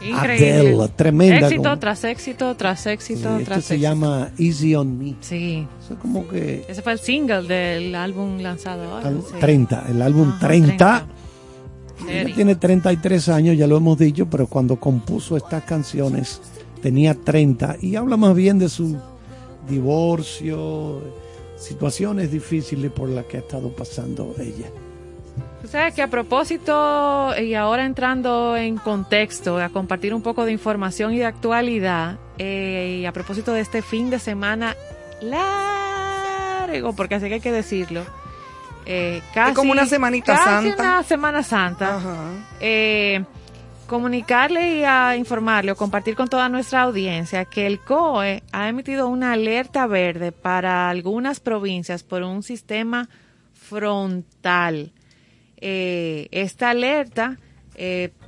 Increíble. Adele, tremenda. Éxito como- tras éxito, tras éxito, Sí, esto tras se éxito. llama Easy on Me. Sí. Eso es como que Ese fue el single del álbum lanzado ahora. al- sí. 30, el álbum Ajá, 30. Ella tiene 33 años, ya lo hemos dicho, pero cuando compuso estas canciones tenía 30 y habla más bien de su divorcio, situaciones difíciles por las que ha estado pasando ella. Tú sabes que a propósito, y ahora entrando en contexto, a compartir un poco de información y de actualidad, eh, y a propósito de este fin de semana largo, porque así que hay que decirlo, eh, casi, como una semanita casi santa. una semana santa. eh, comunicarle y a informarle o compartir con toda nuestra audiencia que el COE ha emitido una alerta verde para algunas provincias por un sistema frontal. Eh, esta alerta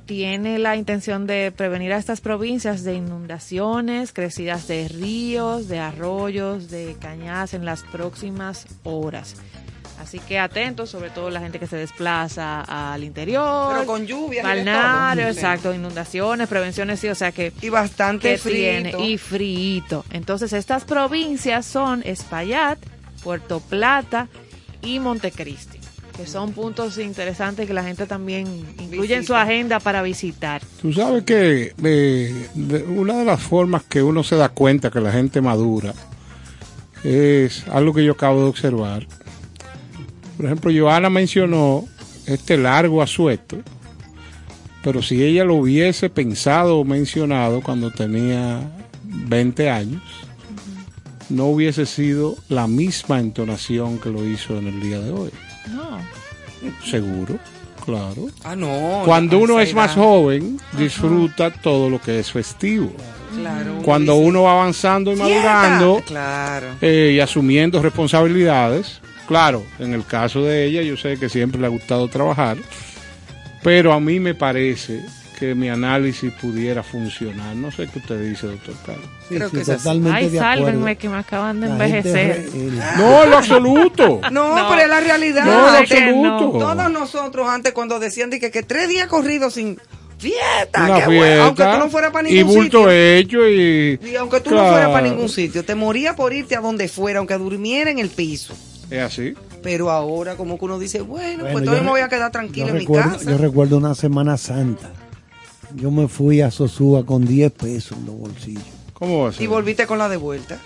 tiene la intención de prevenir a estas provincias de inundaciones, crecidas de ríos, de arroyos, de cañadas en las próximas horas. Así que atentos, sobre todo la gente que se desplaza al interior. Pero con lluvias y de Balneario, exacto, inundaciones, prevenciones, sí, o sea que... Y bastante que frío. tiene, y frío. Entonces estas provincias son Espaillat, Puerto Plata y Montecristi, que son puntos interesantes que la gente también incluye en su agenda para visitar. Tú sabes que eh, una de las formas que uno se da cuenta que la gente madura es algo que yo acabo de observar. Por ejemplo, Joana mencionó este largo asueto, pero si ella lo hubiese pensado o mencionado cuando tenía 20 años, no hubiese sido la misma entonación que lo hizo en el día de hoy. No. Seguro, claro. Ah, no. Cuando uno es más joven, disfruta todo lo que es festivo. Claro. Cuando uno va avanzando y madurando Claro. eh, y asumiendo responsabilidades, claro, en el caso de ella yo sé que siempre le ha gustado trabajar, pero a mí me parece que mi análisis pudiera funcionar. No sé qué usted dice, doctor Carlos. Sí, Creo sí, que es así. totalmente Ay, de sálvenme que me acaban de La envejecer. re- el- No, en lo absoluto. No, No. pero es la realidad. No, en lo no. absoluto. Todos nosotros antes cuando decían de que, que tres días corridos sin fiesta, Una qué bueno, fiesta aunque tú no fueras para y ningún bulto sitio. hecho y... Y aunque tú no fueras para ningún sitio, te moría por irte a donde fuera, aunque durmiera en el piso. Es así. Pero ahora como que uno dice, bueno, Bueno, pues yo todavía me voy a quedar tranquilo en recuerdo, mi casa. Yo recuerdo una Semana Santa. Yo me fui a Sosúa con 10 pesos en los bolsillos. ¿Cómo va a ser? Y volviste con la de vuelta.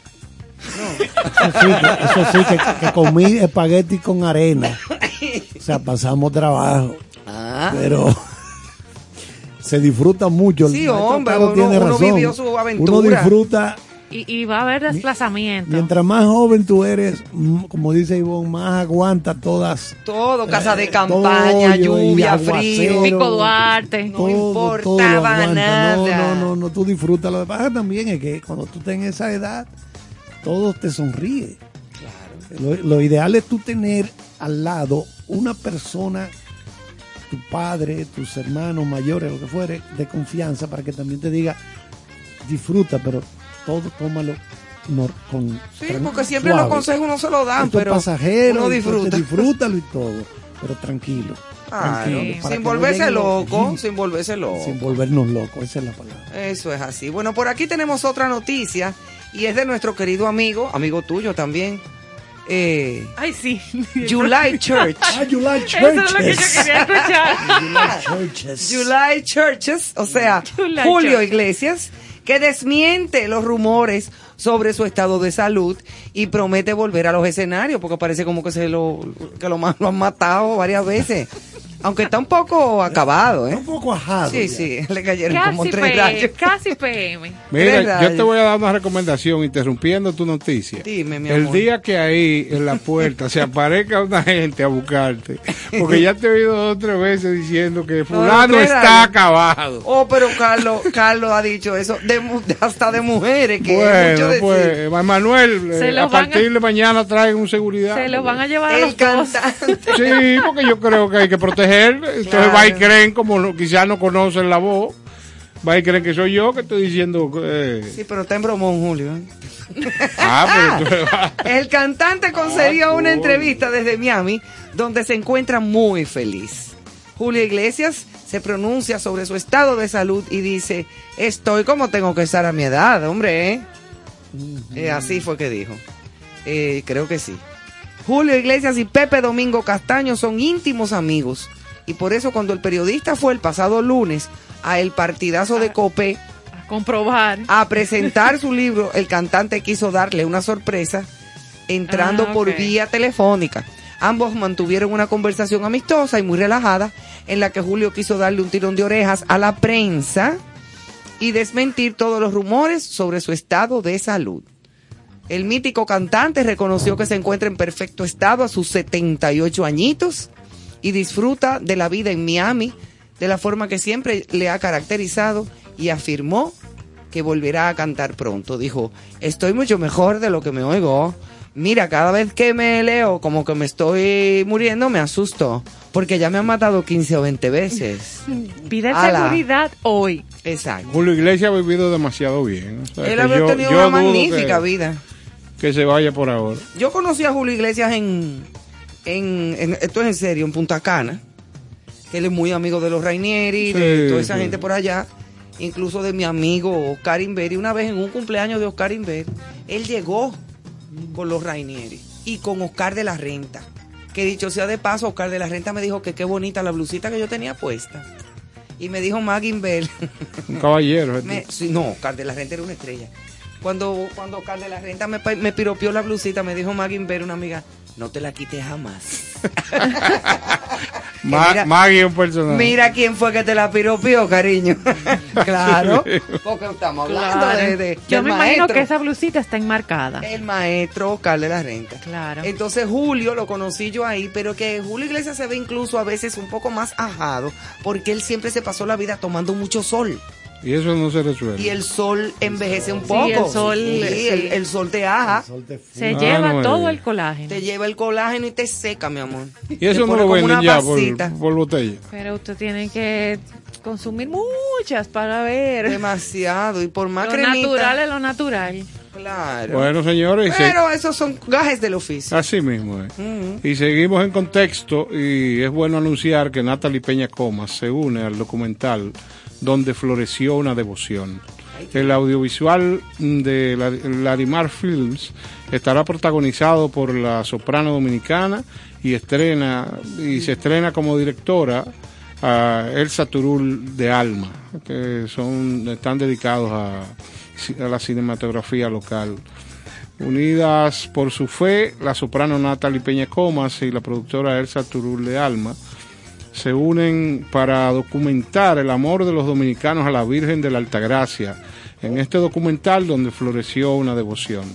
Eso sí, que, eso sí, que, que comí espagueti con arena. O sea, pasamos trabajo. Ah. Pero se disfruta mucho. El Sí, hombre, uno- tiene uno razón. vivió su aventura. Uno disfruta. Y, y va a haber desplazamiento. Mientras más joven tú eres, como dice Ivonne, más aguanta todas. Todo, casa de Eh, campaña, todo, lluvia, frío. Pico Duarte. No todo, importaba todo nada. No, no, no, no, tú disfrutas. Lo que pasa también es que cuando tú estás en esa edad, todo te sonríe. Lo, lo ideal es tú tener al lado una persona, tu padre, tus hermanos mayores, lo que fuere, de confianza para que también te diga, disfruta, pero todo tómalo nor- con Sí, porque siempre suave. los consejos no se lo dan, Esto pero pasajero, uno disfruta. disfrútalo y todo, pero tranquilo. Para sin no volverse loco, sin volverse loco. sin volvernos locos, esa es la palabra. Eso es así. Bueno, por aquí tenemos otra noticia y es de nuestro querido amigo, amigo tuyo también, eh, Ay, sí. July Church. Ah, you like Eso es lo que yo churches. quería escuchar. Like churches. July Churches, o sea, July Julio Church. Iglesias, que desmiente los rumores sobre su estado de salud y promete volver a los escenarios, porque parece como que se lo, que lo, lo han matado varias veces. Aunque está un poco acabado, ¿eh? Un poco ajado. Sí, ya. sí, le cayeron como Casi, tres PM, rayos. casi PM. Mira, yo te voy a dar una recomendación interrumpiendo tu noticia. Dime, mi El amor. día que ahí en la puerta se aparezca una gente a buscarte, porque ya te he oído dos o tres veces diciendo que fulano está rayos. acabado. Oh, pero Carlos, Carlos ha dicho eso, de, hasta de mujeres, que Bueno, mucho decir. pues, Manuel, Se eh, a partir de mañana traen un seguridad. Se los van a llevar a El los dos. cantante. Sí, porque yo creo que hay que proteger. Entonces Claro. va y creen, como no- quizás no conocen la voz, va y creen que soy yo que estoy diciendo. eh, Sí, pero está en bromón, Julio. ¿eh? ah, pero tú- El cantante concedió Ah, una entrevista desde Miami donde se encuentra muy feliz. Julio Iglesias se pronuncia sobre su estado de salud y dice, estoy como tengo que estar a mi edad, hombre. ¿eh?". Eh, así fue que dijo. Eh, creo que sí. Julio Iglesias y Pepe Domingo Castaño son íntimos amigos y por eso cuando el periodista fue el pasado lunes a el partidazo de Copé A comprobar. a presentar su libro, el cantante quiso darle una sorpresa entrando Ah, por vía telefónica. Ambos mantuvieron una conversación amistosa y muy relajada en la que Julio quiso darle un tirón de orejas a la prensa y desmentir todos los rumores sobre su estado de salud. El mítico cantante reconoció que se encuentra en perfecto estado a sus 78 añitos y disfruta de la vida en Miami de la forma que siempre le ha caracterizado y afirmó que volverá a cantar pronto. Dijo, estoy mucho mejor de lo que me oigo. Mira, cada vez que me leo como que me estoy muriendo, me asusto, porque ya me han matado 15 o 20 veces. Pide Ala. seguridad hoy. Exacto. Julio Iglesias ha vivido demasiado bien. O sea, Él yo- tenido yo una magnífica que- vida. Que se vaya por ahora. Yo conocí a Julio Iglesias en en, en- esto es en serio, en Punta Cana, que él es muy amigo de los Rainieri, Sí, de toda esa sí. gente por allá, incluso de mi amigo Oscar Inver. Y una vez en un cumpleaños de Oscar Inver, él llegó con los Rainieri y con Oscar de la Renta. Que dicho sea de paso, Oscar de la Renta me dijo que qué bonita la blusita que yo tenía puesta. Y me dijo Maggie Inver, Un caballero. este. me- sí, no, Oscar de la Renta era una estrella. Cuando, cuando Oscar de la Renta me, me piropió la blusita, me dijo Maggie Inver, una amiga, no te la quites jamás. Ma- mira- Maggie un personaje. Mira quién fue que te la piropió, cariño. claro, porque estamos hablando Claro. de, de- Yo me imagino que esa blusita está enmarcada. El maestro Oscar de la Renta. Claro. Entonces Julio lo conocí yo ahí, pero que Julio Iglesias se ve incluso a veces un poco más ajado, porque él siempre se pasó la vida tomando mucho sol. Y eso no se resuelve. Y el sol envejece un Sí, poco. el sol, Sí, sí. el, el sol te aja, Se Ah, lleva no, todo eh. el colágeno. te lleva el colágeno y te seca, mi amor. Y eso no lo venden ya por, botella. Pero usted tiene que consumir muchas para ver. Demasiado. Y por más Lo cremita. natural es lo natural. Claro. Bueno, señores, se- Pero esos son gajes del oficio. así mismo es. Ujú. Y seguimos en contexto y es bueno anunciar que Natalie Peña Comas se une al documental donde floreció una devoción. El audiovisual de la- Larimar Films estará protagonizado por la soprano dominicana y estrena y se estrena como directora a Elsa Turul de Alma, que son están dedicados a, a la cinematografía local. Unidas por su fe, la soprano Natalie Peña Comas y la productora Elsa Turul de Alma se unen para documentar el amor de los dominicanos a la Virgen de la Altagracia en este documental donde floreció una devoción.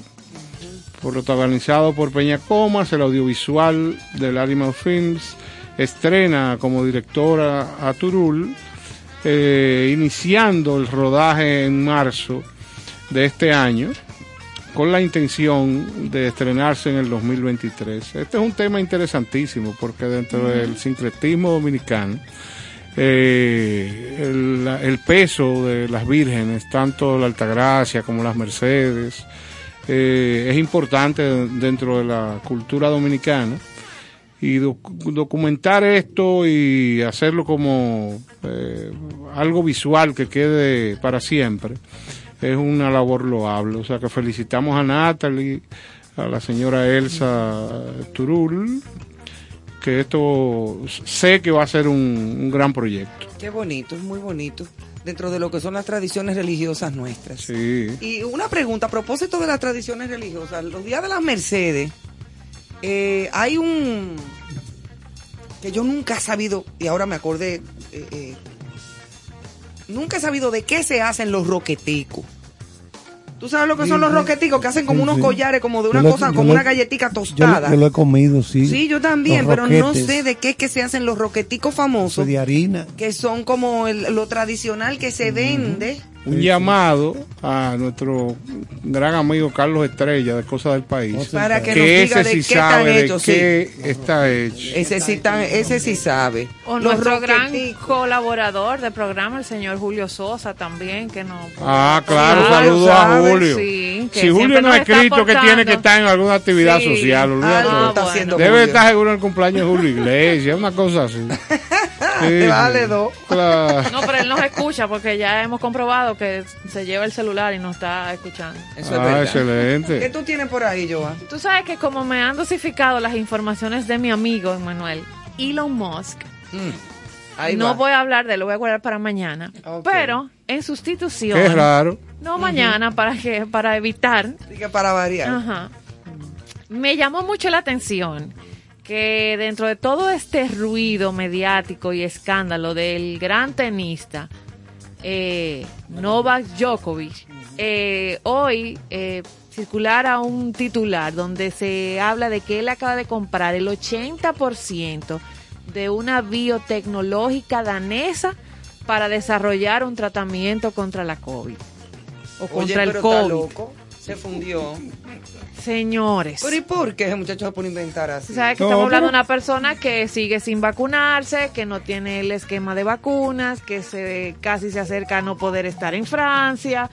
Protagonizado por Peña Comas, el audiovisual del Animal Films estrena como directora a Turul, eh, iniciando el rodaje en marzo de este año con la intención de estrenarse en el 2023. Este es un tema interesantísimo porque dentro del sincretismo dominicano, eh, el, el peso de las vírgenes, tanto la Altagracia como las Mercedes, eh, es importante dentro de la cultura dominicana y doc- documentar esto y hacerlo como eh, algo visual que quede para siempre es una labor loable. O sea que felicitamos a Natalie, a la señora Elsa Turul, que esto sé que va a ser un, un gran proyecto. Qué bonito, es muy bonito. Dentro de lo que son las tradiciones religiosas nuestras. Sí. Y una pregunta a propósito de las tradiciones religiosas. Los días de las Mercedes, eh, hay un. que yo nunca he sabido, y ahora me acordé. eh, eh, nunca he sabido de qué se hacen los roqueticos. ¿Tú sabes lo que son los roqueticos? Que hacen como Sí, unos sí. collares, como de una lo- cosa, como lo- una lo- tostada. yo lo he comido, sí. Sí, yo también, pero no sé de qué es que se hacen los roqueticos famosos, de harina. que son como el- lo tradicional que se vende. Un llamado a nuestro gran amigo Carlos Estrella de Cosas del País. Para que que nos diga ese de sí qué están sabe de qué está hecho. Ese sí, tan- ese sí sabe. O Los nuestro gran colaborador del programa, el señor Julio Sosa, también, que nos... Ah, claro, Claro, saludos a sabe, Julio. sí, que si Julio no ha escrito que tiene que estar en alguna actividad Sí. social, Ah, está bueno. Debe Julio. estar seguro en el cumpleaños de Julio Iglesias, una cosa así. Sí, vale sí. dos. Claro. No, pero él nos escucha porque ya hemos comprobado que se lleva el celular y nos está escuchando. Eso es Ah, verdad. excelente. ¿Qué tú tienes por ahí, Joan? Tú sabes que como me han dosificado las informaciones de mi amigo Emanuel, Elon Musk, Ahí no va. voy a hablar de él, lo voy a guardar para mañana. Pero en sustitución, Qué raro. no mañana, para que para evitar Así que para variar. Ajá. Me llamó mucho la atención que dentro de todo este ruido mediático y escándalo del gran tenista eh, Novak Djokovic, eh, hoy eh, circulara un titular donde se habla de que él acaba de comprar el 80% de una biotecnológica danesa para desarrollar un tratamiento contra la COVID. O Oye, contra el está COVID. loco. Se fundió. Señores. Pero ¿y por qué ese muchacho se pone a inventar así? O sea, que No, estamos hablando de una persona que sigue sin vacunarse, que no tiene el esquema de vacunas, que se casi se acerca a no poder estar en Francia.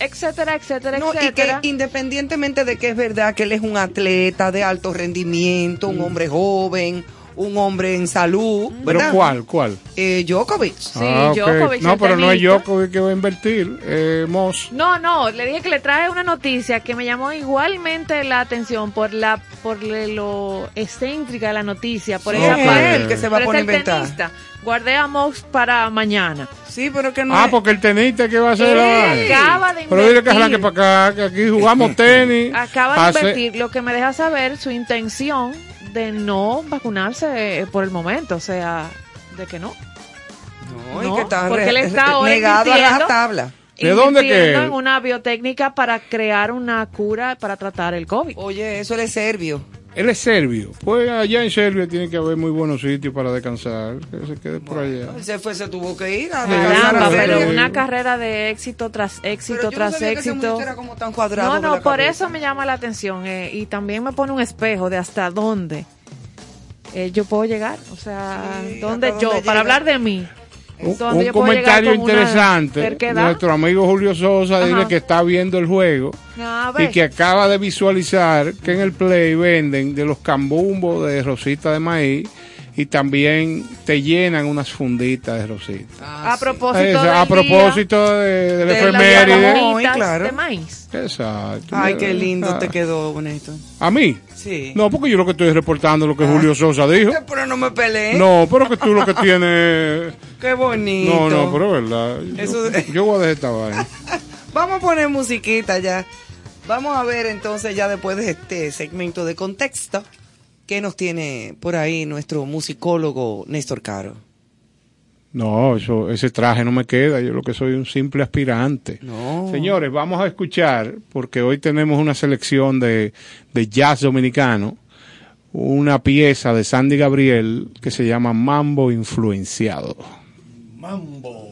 etcétera, etcétera, No, y que etcétera. independientemente de que es verdad que él es un atleta de alto rendimiento, un hombre joven, un hombre en salud, ¿Pero ¿verdad? cuál? ¿Cuál? Eh, Djokovic. Sí, Ah, ok. Djokovic, No, el pero no es. Djokovic que va a invertir. Eh, Moss. No, no, le dije que le traje una noticia que me llamó igualmente la atención por la por lo excéntrica de la noticia, por Sí, esa es parte. él que se va a Pero es poner a el inventar. tenista. Guardé a Mox para mañana. Sí, pero que no Ah, es- porque el tenista que va a hacer vaina. acaba de Pero dile que arranque invertir. para acá, que aquí jugamos tenis. Acaba de hace- invertir, lo que me deja saber su intención de no vacunarse eh, por el momento, o sea, de que no. No, y que está porque él está ahora negado a invirtiendo. rajatabla. ¿De dónde que en una biotécnica para crear una cura para tratar el COVID. Oye, eso es serbio. Él es serbio. Pues allá en Serbia tiene que haber muy buenos sitios para descansar. Que se quede por allá. Se fue, se tuvo que ir a Caramba, pero una carrera de éxito tras éxito Pero yo no tras sabía que ese éxito. muchacho era como tan cuadrado No, no, la por cabeza. eso me llama la atención eh, y también me pone un espejo de hasta dónde eh, yo puedo llegar, o sea, Sí, dónde yo, dónde para llega. hablar de mí. Un, ¿Dónde un yo puedo llegar comentario interesante. Nuestro amigo Julio Sosa Ajá. dice que está viendo el juego A y que acaba de visualizar que en el Play venden de los cambumbos de rosita de maíz y también te llenan unas funditas de rosita. Ah, a propósito Esa, del a propósito de, de la de la efeméride. bolitas claro. de maíz. Exacto. Ay, qué lindo Ah. te quedó, bonito. ¿A mí? Sí. No, porque yo lo que estoy reportando lo que Ah. Julio Sosa dijo. Pero no me peleé. No, pero que tú lo que tienes... Qué bonito. No, no, pero es verdad. Yo, Eso- yo voy a dejar esta vaina. Vamos a poner musiquita ya. Vamos a ver entonces ya después de este segmento de contexto qué nos tiene por ahí nuestro musicólogo Néstor Caro. No, eso, ese traje no me queda. Yo lo que soy un simple aspirante. No. Señores, vamos a escuchar, porque hoy tenemos una selección de, de jazz dominicano, una pieza de Sandy Gabriel que se llama Mambo Influenciado. Mambo. Mambo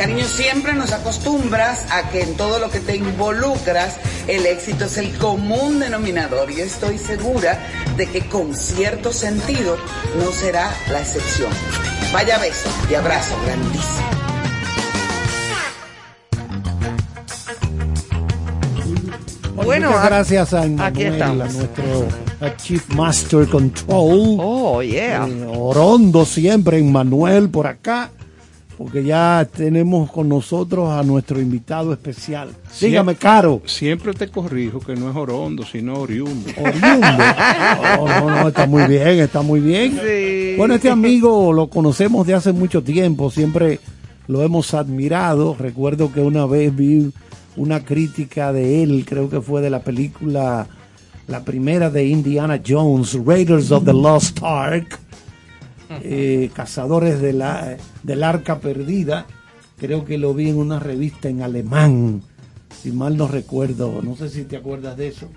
Cariño, siempre nos acostumbras a que en todo lo que te involucras, el éxito es el común denominador y estoy segura de que con cierto sentido no será la excepción. Vaya beso y abrazo grandísimo. Bueno, Muchas gracias a aquí Emmanuel, a nuestro a Chief Master Control. Oh, yeah. Eh, Orondo siempre, Emmanuel por acá, porque ya tenemos con nosotros a nuestro invitado especial. Dígame, Caro. Siempre te corrijo que no es Orondo, sino Oriundo. Oriundo. No, no, no, está muy bien, está muy bien. Sí. Bueno, este amigo lo conocemos de hace mucho tiempo, siempre lo hemos admirado. Recuerdo que una vez vi una crítica de él, creo que fue de la película, la primera de Indiana Jones, Raiders of the Lost Ark, eh, Cazadores de la, del Arca Perdida. Creo que lo vi en una revista en alemán, si mal no recuerdo, no sé si te acuerdas de eso.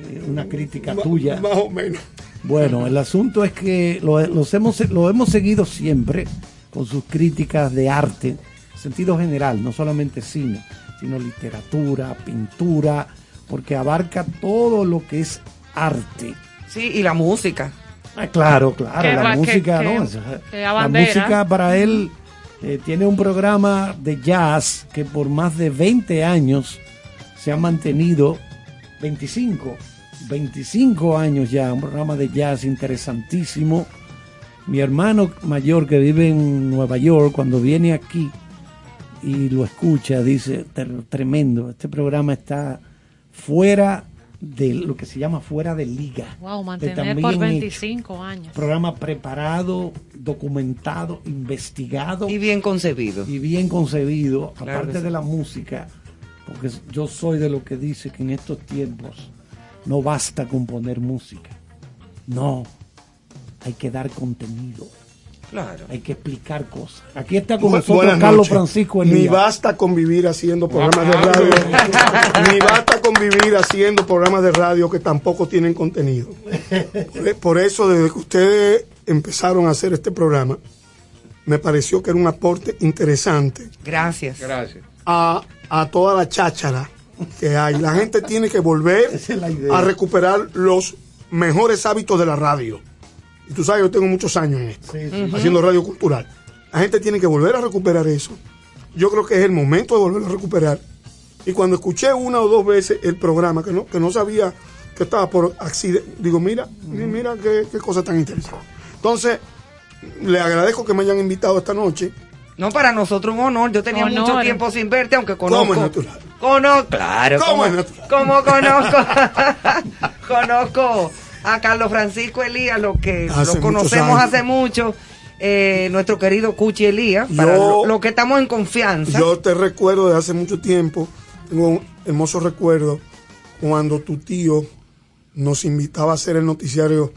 Eh, una crítica tuya. Más o menos. Bueno, el asunto es que lo, los hemos, lo hemos seguido siempre con sus críticas de arte, sentido general, no solamente cine, sino literatura, pintura, porque abarca todo lo que es arte. Sí, y la música. Ah, claro, claro, Que la que- música, que- ¿no? La música para él eh, tiene un programa de jazz que por más de 20 años se ha mantenido 25, 25 años ya, un programa de jazz interesantísimo. Mi hermano mayor que vive en Nueva York, cuando viene aquí y lo escucha, dice, "Ter- tremendo, este programa está fuera de lo que se llama fuera de liga. Wow, mantener por hecho. 25 años. Programa preparado, documentado, investigado. Y bien concebido. Y bien concebido, Claro aparte sí. de la música, porque yo soy de lo que dice que en estos tiempos no basta con poner música. No, hay que dar contenido. Claro. Hay que explicar cosas. Aquí está con Bu- nosotros buenas Carlos noches. Francisco Ni Elías. basta convivir haciendo programas de radio. Ni basta convivir haciendo programas de radio que tampoco tienen contenido. Por- Por eso, desde que ustedes empezaron a hacer este programa, me pareció que era un aporte interesante Gracias. Gracias. a, a toda la cháchara que hay. La gente tiene que volver a recuperar los mejores hábitos de la radio. Y tú sabes, yo tengo muchos años en esto, Sí, sí. haciendo radio cultural. La gente tiene que volver a recuperar eso. Yo creo que es el momento de volverlo a recuperar. Y cuando escuché una o dos veces el programa, que no, que no sabía que estaba por accidente, digo, mira, mira qué, qué cosa tan interesante. Entonces, le agradezco que me hayan invitado esta noche. No, para nosotros un honor. Yo tenía Honor. mucho tiempo sin verte, aunque conozco. ¿Cómo es natural? Conozco, claro. ¿Cómo como- es natural? Como conozco. conozco a Carlos Francisco Elías, lo que Hace lo conocemos hace mucho. eh, nuestro querido Cuchi Elías, para Yo- lo, lo que estamos en confianza. Yo te recuerdo de hace mucho tiempo, tengo un hermoso recuerdo cuando tu tío nos invitaba a hacer el noticiario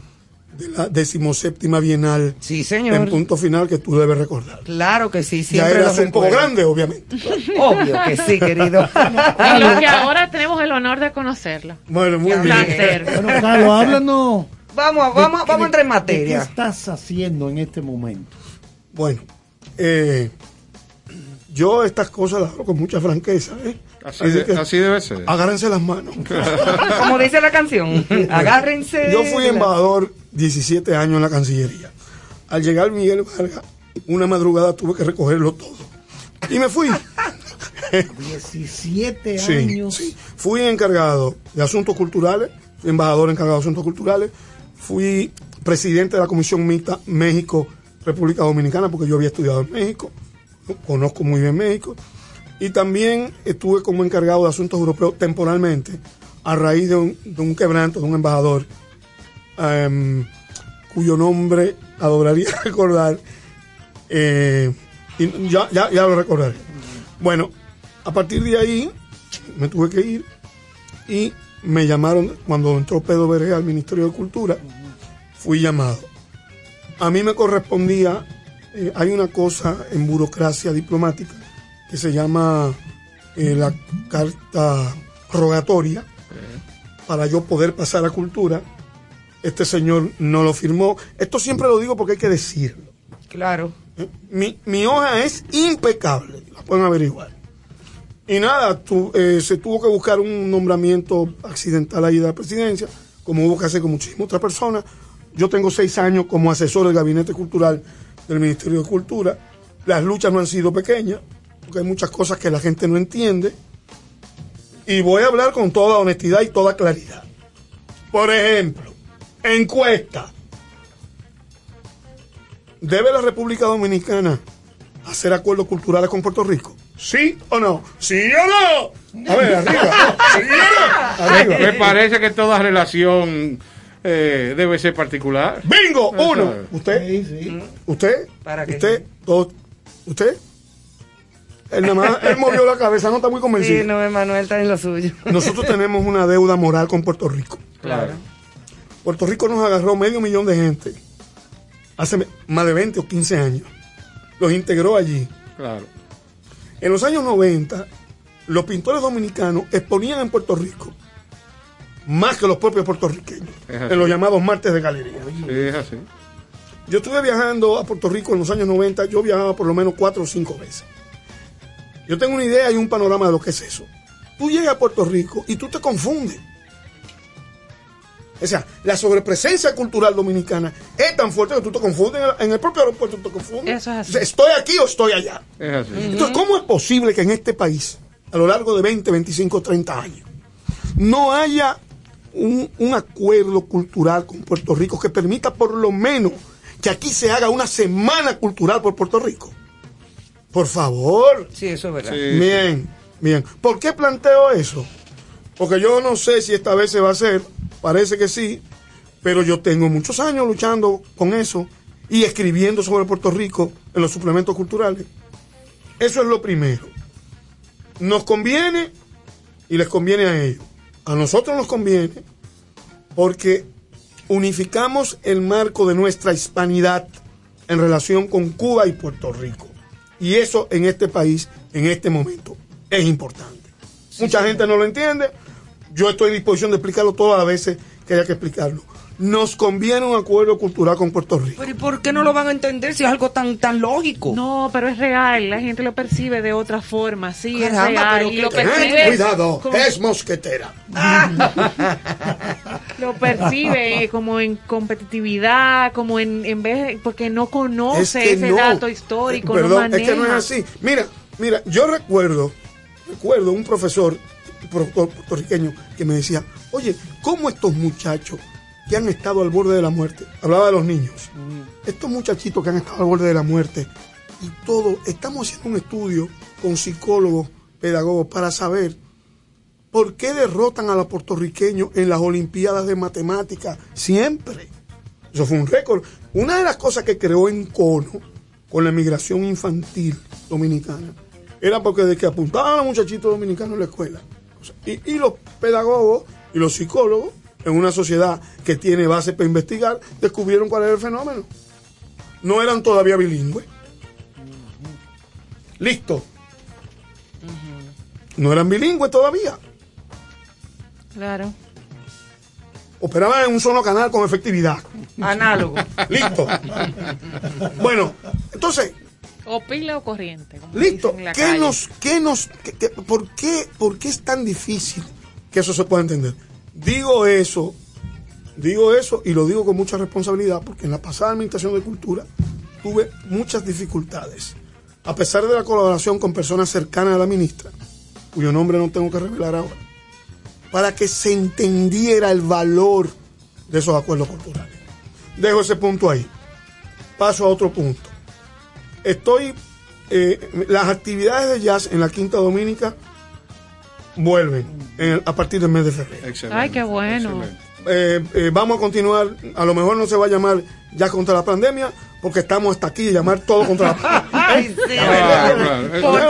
de la decimoséptima Bienal sí, señor. en punto final que tú debes recordar. Claro que sí, Ya siempre eras lo un poco grande, obviamente. Obvio que sí, querido. Y lo que ahora tenemos el honor de conocerla. Bueno, muy Un bien. placer. Bueno, Carlos, háblanos. Vamos, vamos, de- vamos a entrar en materia. ¿Qué estás haciendo en este momento? Bueno, eh, yo estas cosas las hago con mucha franqueza. ¿eh? Así, de- que así debe ser. agárrense las manos. Como dice la canción, agárrense. Yo fui embajador 17 años en la Cancillería. Al llegar Miguel Vargas, una madrugada tuve que recogerlo todo. Y me fui. 17 Sí, años. sí. Fui encargado de asuntos culturales fui embajador encargado de asuntos culturales, fui presidente de la Comisión Mixta México-República Dominicana, porque yo había estudiado en México, conozco muy bien México, y también estuve como encargado de asuntos europeos temporalmente, a raíz de un, de un quebranto de un embajador, em, cuyo nombre adoraría recordar, eh, y ya, ya, ya lo recordaré. Bueno, a partir de ahí me tuve que ir y me llamaron cuando entró Pedro Berger al Ministerio de Cultura, fui llamado. A mí me correspondía, eh, hay una cosa en burocracia diplomática que se llama eh, la carta rogatoria para yo poder pasar a cultura. Este señor no lo firmó. Esto siempre lo digo porque hay que decirlo. Claro. Eh, Mi, mi hoja es impecable, la pueden averiguar. Y nada, tu- eh, se tuvo que buscar un nombramiento accidental ahí de la presidencia, como hubo que hacer con muchísimas otras personas. Yo tengo seis años como asesor del Gabinete Cultural del Ministerio de Cultura. Las luchas no han sido pequeñas, porque hay muchas cosas que la gente no entiende. Y voy a hablar con toda honestidad y toda claridad. Por ejemplo, encuesta. ¿Debe la República Dominicana hacer acuerdos culturales con Puerto Rico? ¿Sí o no? ¿Sí o no? A ver, arriba. ¿Sí o no? Arriba. Me parece que toda relación eh, debe ser particular. ¡Bingo! Uno. ¿Usted? ¿Usted? ¿Para qué? ¿Usted? ¿Todo? ¿Usted? Él, nada más, él movió la cabeza, no está muy convencido. Sí, no, Emanuel está en lo suyo. Nosotros tenemos una deuda moral con Puerto Rico. Claro. Puerto Rico nos agarró medio millón de gente hace más de 20 o 15 años. Los integró allí. Claro. En los años 90, los pintores dominicanos exponían en Puerto Rico más que los propios puertorriqueños, en los llamados martes de galería. Sí, es así. Yo estuve viajando a Puerto Rico en los años 90, yo viajaba por lo menos cuatro o cinco veces. Yo tengo una idea y un panorama de lo que es eso. Tú llegas a Puerto Rico y tú te confundes. O sea, la sobrepresencia cultural dominicana es tan fuerte que tú te confundes. En el, en el propio aeropuerto tú te confundes. Eso es así. O sea, estoy aquí o estoy allá. Es así. Entonces, ¿cómo es posible que en este país, a lo largo de 20, 25, 30 años, no haya un, un acuerdo cultural con Puerto Rico que permita por lo menos que aquí se haga una semana cultural por Puerto Rico? Por favor. Sí, eso es verdad. Bien, bien. ¿Por qué planteo eso? Porque yo no sé si esta vez se va a hacer, parece que sí, pero yo tengo muchos años luchando con eso y escribiendo sobre Puerto Rico en los suplementos culturales. Eso es lo primero. Nos conviene y les conviene a ellos. A nosotros nos conviene porque unificamos el marco de nuestra hispanidad en relación con Cuba y Puerto Rico. Y eso en este país, en este momento, es importante. Mucha gente no lo entiende. Yo estoy a disposición de explicarlo todas las veces que haya que explicarlo. Nos conviene un acuerdo cultural con Puerto Rico. Pero ¿y por qué no lo van a entender si es algo tan tan lógico? No, pero es real, la gente lo percibe de otra forma, sí, Caramba, es real. pero y qué- lo Ten percibe, Cuidado, como- es mosquetera. lo percibe como en competitividad, como en, en vez de, porque no conoce Es que ese no. dato histórico, Perdón, no maneja. es que no es así. Mira, mira, yo recuerdo, recuerdo un profesor productor puertorriqueño que me decía, oye, ¿cómo estos muchachos que han estado al borde de la muerte, hablaba de los niños, estos muchachitos que han estado al borde de la muerte y todo, estamos haciendo un estudio con psicólogos, pedagogos para saber por qué derrotan a los puertorriqueños en las Olimpiadas de Matemáticas siempre. Eso fue un récord. Una de las cosas que creó en cono con la emigración infantil dominicana era porque de que apuntaban a los muchachitos dominicanos en la escuela. O sea, y, y los pedagogos y los psicólogos, en una sociedad que tiene base para investigar, descubrieron cuál era el fenómeno. No eran todavía bilingües. Listo. No eran bilingües todavía. Claro. Operaban en un solo canal con efectividad. Análogo. Listo. bueno, entonces, O pila o corriente. como listo. dicen en la ¿Qué calle. nos, qué nos, qué- por, qué, ¿Por qué es tan difícil que eso se pueda entender? Digo eso, digo eso y lo digo con mucha responsabilidad porque en la pasada administración de cultura tuve muchas dificultades. A pesar de la colaboración con personas cercanas a la ministra, cuyo nombre no tengo que revelar ahora, para que se entendiera el valor de esos acuerdos culturales. Dejo ese punto ahí. Paso a otro punto. Estoy, eh, las actividades de jazz en la Quinta Dominica vuelven en- a partir del mes de febrero. Ay, qué bueno. Eh, eh, vamos a continuar, a lo mejor no se va a llamar ya contra la pandemia, porque estamos hasta aquí de llamar todo contra la pandemia. Por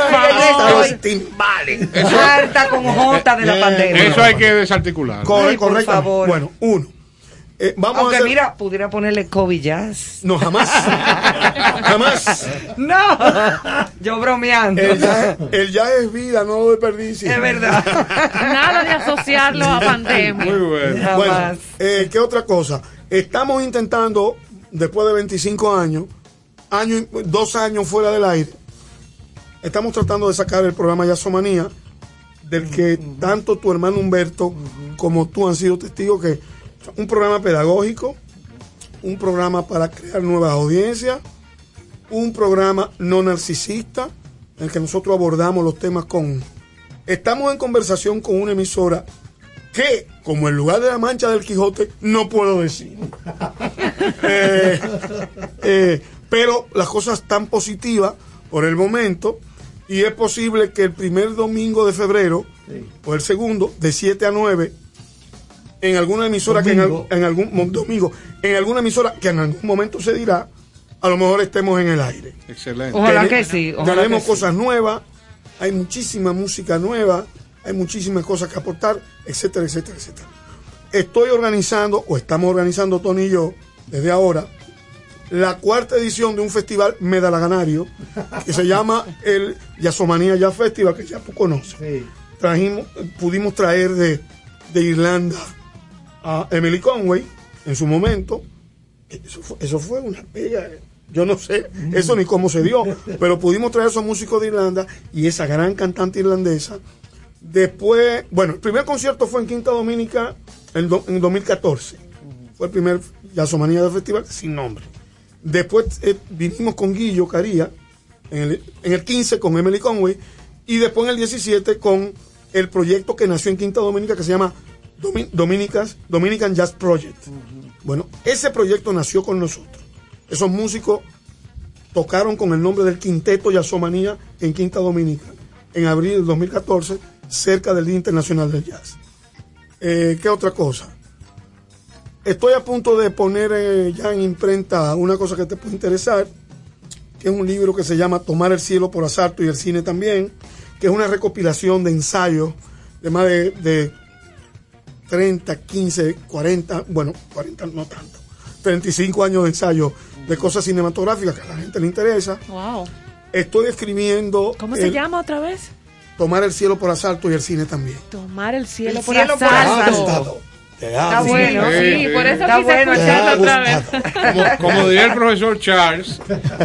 timbales. Harta con J de la pandemia. Eso hay que desarticular. Corre- Ay, por favor. Bueno, uno. Eh, vamos Aunque a hacer... mira, pudiera ponerle COVID Jazz. No, jamás. jamás. No, yo bromeando. El ya es vida, no lo desperdicie. Es verdad. Nada de asociarlo a pandemia. Muy bueno. Jamás. Bueno, eh, ¿qué otra cosa? Estamos intentando, después de 25 años, año, dos años fuera del aire, estamos tratando de sacar el programa Yasomanía, del que tanto tu hermano Humberto como tú han sido testigos que un programa pedagógico, un programa para crear nuevas audiencias, un programa no narcisista, en el que nosotros abordamos los temas con... Estamos en conversación con una emisora que, como el lugar de la mancha del Quijote, no puedo decir. Eh, eh, pero las cosas están positivas por el momento y es posible que el primer domingo de febrero o el segundo, de 7 a 9, en alguna emisora que en, en algún domingo, en alguna emisora que en algún momento se dirá, a lo mejor estemos en el aire. Excelente. Ojalá Tene- que sí. Ojalá tenemos que sí. cosas nuevas, hay muchísima música nueva, hay muchísimas cosas que aportar, etcétera, etcétera, etcétera. Estoy organizando, o estamos organizando Tony y yo, desde ahora, la cuarta edición de un festival medalaganario que se llama el Yasomanía Jazz Festival, que ya tú conoces. Sí. Trajimos, pudimos traer de, de Irlanda a Emily Conway en su momento. Eso fue, eso fue una pega. Yo no sé eso ni cómo se dio, pero pudimos traer esos músicos de Irlanda y esa gran cantante irlandesa. Después, bueno, el primer concierto fue en Quinta Dominica en, do- en 2014. Fue el primer Yasomanía del festival sin nombre. Después eh, vinimos con Guillo Caría en el, en el 15 con Emily Conway y después en el 17 con el proyecto que nació en Quinta Dominica que se llama Dominicas, Dominican Jazz Project. Bueno, ese proyecto nació con nosotros. Esos músicos tocaron con el nombre del Quinteto Jazzomanía en Quinta Dominica en abril del 2014, cerca del Día Internacional del Jazz. Eh, ¿Qué otra cosa? Estoy a punto de poner eh, ya en imprenta una cosa que te puede interesar, que es un libro que se llama Tomar el cielo por asalto y el cine también, que es una recopilación de ensayos de más de, de 30, 15, 40, bueno, 40 no tanto, 35 años de ensayo de cosas cinematográficas que a la gente le interesa. Wow. Estoy escribiendo ¿Cómo se el llama otra vez? Tomar el cielo por asalto y el cine también. Tomar el cielo El por cielo por asalto. asalto. Te Está bueno. Sí, Sí, por eso Está quise bueno, escucharlo otra vez. Como, como diría el profesor Charles,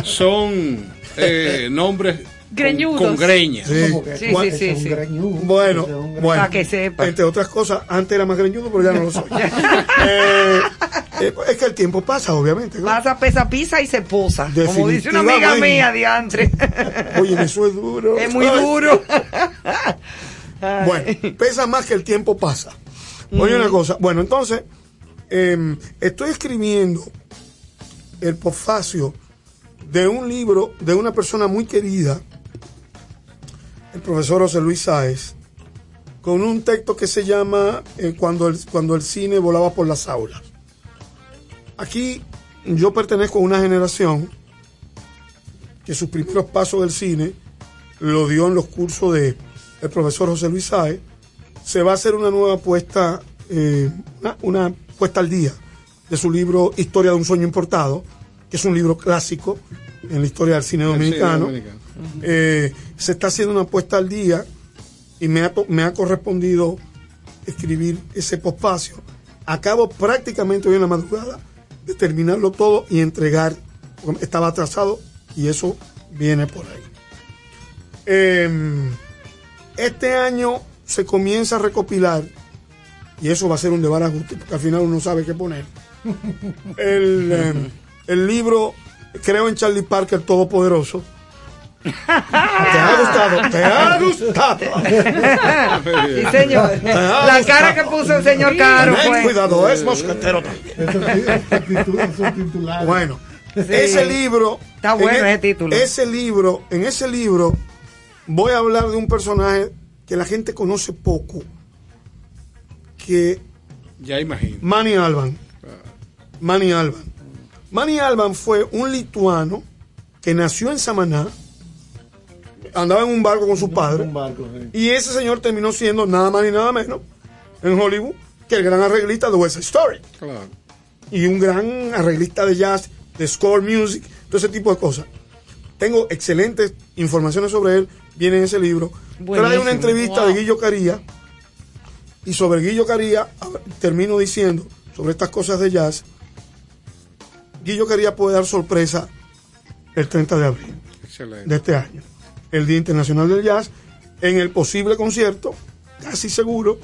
son eh, nombres Greñudos. con. Sí. Como que Sí, sí, es sí, un sí. greñudo, Bueno, es un greñudo. bueno. Para que sepa. Entre otras cosas, antes era más greñudo, pero ya no lo soy. Eh, eh, es que el tiempo pasa, obviamente. ¿no? Pasa, pesa, pisa y se posa. Como dice una amiga mía, diantre. Oye, eso es duro. es muy duro. Bueno, pesa más que el tiempo pasa. Oye, una cosa. Bueno, entonces, eh, estoy escribiendo el posfacio de un libro de una persona muy querida, el profesor José Luis Sáez, con un texto que se llama eh, cuando, el, cuando el cine volaba por las aulas. Aquí yo pertenezco a una generación que sus primeros pasos del cine lo dio en los cursos de el profesor José Luis Sáez. Se va a hacer una nueva puesta, eh, una, una puesta al día de su libro Historia de un sueño importado, que es un libro clásico en la historia del cine cine dominicano. Eh, se está haciendo una puesta al día y me ha, me ha correspondido escribir ese pospacio. Acabo prácticamente hoy en la madrugada de terminarlo todo y entregar. Estaba atrasado y eso viene por ahí. Eh, este año se comienza a recopilar, y eso va a ser un debarajuste, porque al final uno sabe qué poner. El, eh, el libro Creo en Charlie Parker Todopoderoso, Te ha gustado, te ha gustado. Sí, señor. La gustado. cara que puso el señor Caro Ten cuidado, es mosquetero también. Bueno, Sí. ese libro. Está bueno en e- ese título. Ese libro, en ese libro, voy a hablar de un personaje que la gente conoce poco. Que Ya imagino. Manny Alban. Manny Alban. Manny Alban fue un lituano que nació en Samaná, andaba en un barco con su padre, Un barco, sí. y ese señor terminó siendo nada más ni nada menos en Hollywood que el gran arreglista de West Story. Claro. Y un gran arreglista de jazz, de score music, todo ese tipo de cosas. Tengo excelentes informaciones sobre él, viene en ese libro. Trae una entrevista Wow. de Guillo Caría, y sobre Guillo Caría termino diciendo sobre estas cosas de jazz. Guillo Caría puede dar sorpresa el 30 de abril Excelente. de este año, el Día Internacional del Jazz, en el posible concierto, casi seguro,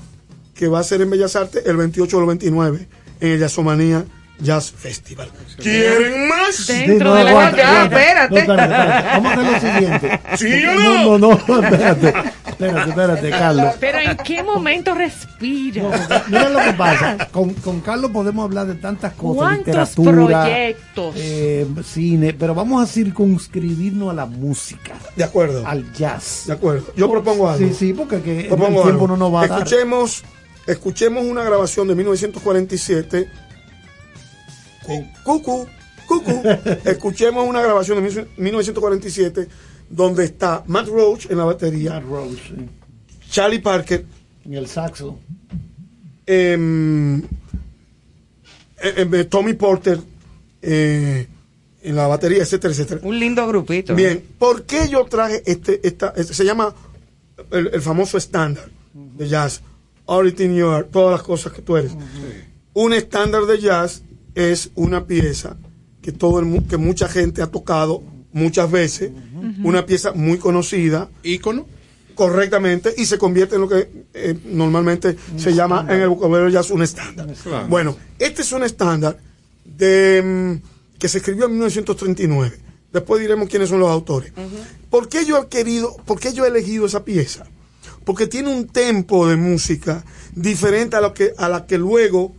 que va a ser en Bellas Artes el 28 o el 29 en el Jazzomanía Jazz Festival. ¿Quieren más? Dentro no, de la aguanta, ya, aguanta. espérate. No, espérate, espérate. Vamos a hacer lo siguiente. ¿Sí o No, no, no, espérate. Espérate, espérate, Carlos. Pero ¿en qué momento respira? Mira lo que pasa. Con, con Carlos podemos hablar de tantas cosas. ¿Cuántos literatura, proyectos? eh, cine, pero vamos a circunscribirnos a la música, De acuerdo. al jazz. De acuerdo. Yo propongo algo. Sí, sí, porque que el tiempo algo. no nos va a dar. escuchemos, escuchemos una grabación de 1947. Cu- Cucu, cucu. escuchemos una grabación de 1947 donde está Matt Roach en la batería, Matt sí. Charlie Parker, en el saxo. em, eh, eh, Tommy Porter eh, en la batería, etcétera, etcétera. Un lindo grupito. Bien, ¿por qué yo traje este, esta, este- se llama el, el famoso estándar de jazz, Everything You Are, todas las cosas que tú eres? Un estándar de jazz es una pieza que todo el mu- que mucha gente ha tocado muchas veces, una pieza muy conocida, ícono, correctamente y se convierte en lo que eh, normalmente se llama en el vocabulario jazz un estándar. Claro. Bueno, este es un estándar de mm, que se escribió en 1939. Después diremos quiénes son los autores. ¿Por qué yo he querido, por qué yo he elegido esa pieza? Porque tiene un tempo de música diferente a lo que a la que luego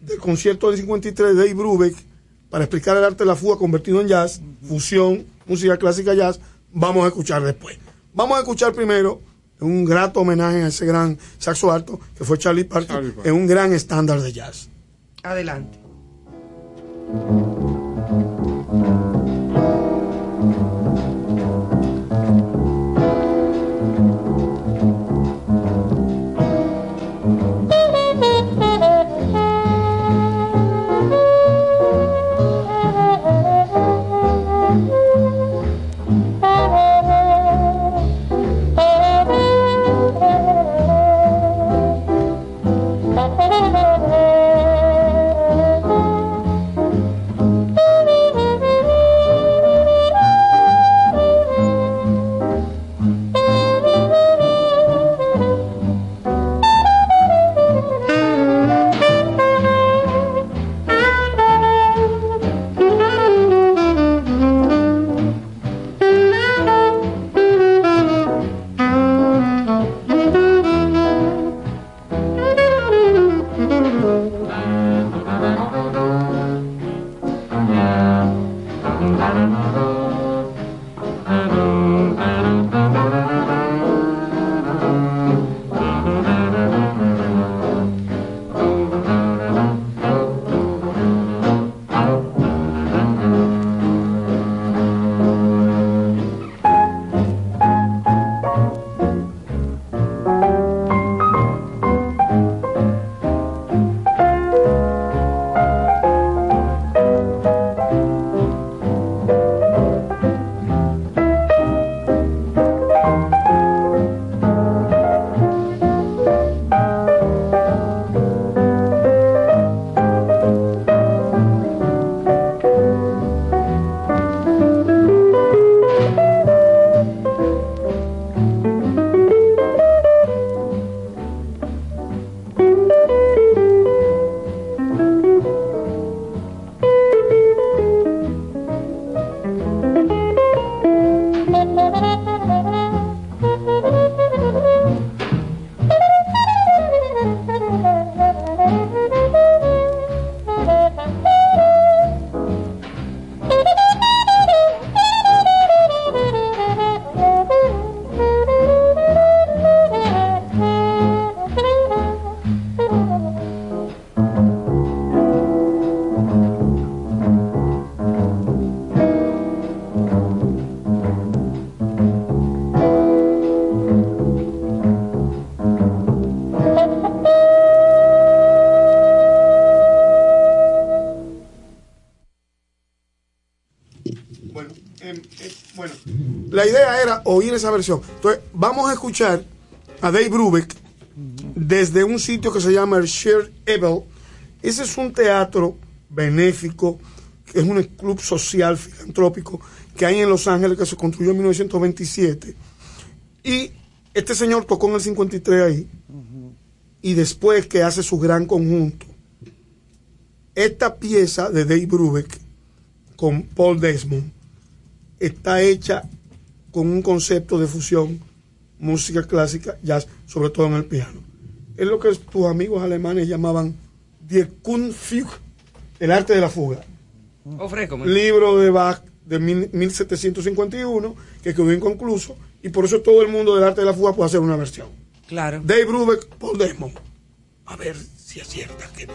del concierto del 53 de Dave Brubeck para explicar el arte de la fuga convertido en jazz, fusión, música clásica jazz, vamos a escuchar después. Vamos a escuchar primero un grato homenaje a ese gran saxo alto que fue Charlie Parker, Charlie Parker. en un gran estándar de jazz. Adelante. Oír esa versión. Entonces, vamos a escuchar a Dave Brubeck desde un sitio que se llama el Shared Evil. Ese es un teatro benéfico, es un club social filantrópico que hay en Los Ángeles que se construyó en 1927. Y este señor tocó en el 53 ahí. Y después que hace su gran conjunto, esta pieza de Dave Brubeck con Paul Desmond está hecha con un concepto de fusión música clásica, jazz, sobre todo en el piano. Es lo que tus amigos alemanes llamaban Die Kunstfuge, el arte de la fuga. Ofrécome. Libro de Bach de mil- 1751 que quedó inconcluso y por eso todo el mundo del arte de la fuga puede hacer una versión. Claro. Dave Brubeck, Paul Desmond. A ver si acierta. que-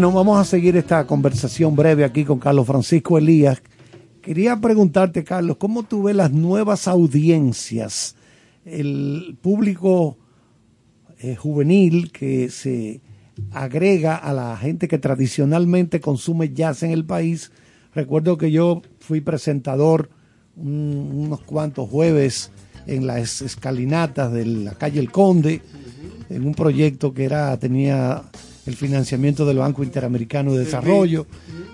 Bueno, vamos a seguir esta conversación breve aquí con Carlos Francisco Elías. Quería preguntarte, Carlos, ¿cómo tú ves las nuevas audiencias? El público eh, juvenil que se agrega a la gente que tradicionalmente consume jazz en el país. Recuerdo que yo fui presentador un- unos cuantos jueves en las escalinatas de la calle El Conde, en un proyecto que era tenía el financiamiento del Banco Interamericano de Desarrollo,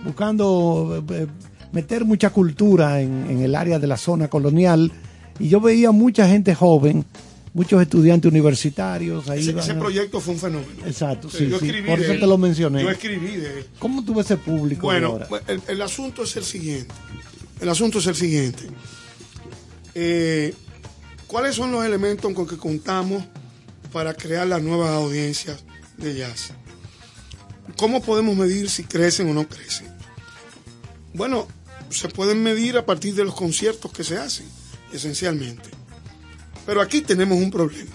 buscando eh, eh, meter mucha cultura en, en el área de la zona colonial. Y yo veía mucha gente joven, muchos estudiantes universitarios. Ahí Ese, iban ese a- proyecto fue un fenómeno. Exacto, Sí, yo sí, por eso él. te lo mencioné. Yo escribí de él. ¿Cómo ves ese público Bueno, el, el asunto es el siguiente. El asunto es el siguiente. Eh, ¿Cuáles son los elementos con que contamos para crear las nuevas audiencias de jazz? ¿Cómo podemos medir si crecen o no crecen? Bueno, se pueden medir a partir de los conciertos que se hacen, esencialmente. Pero aquí tenemos un problema.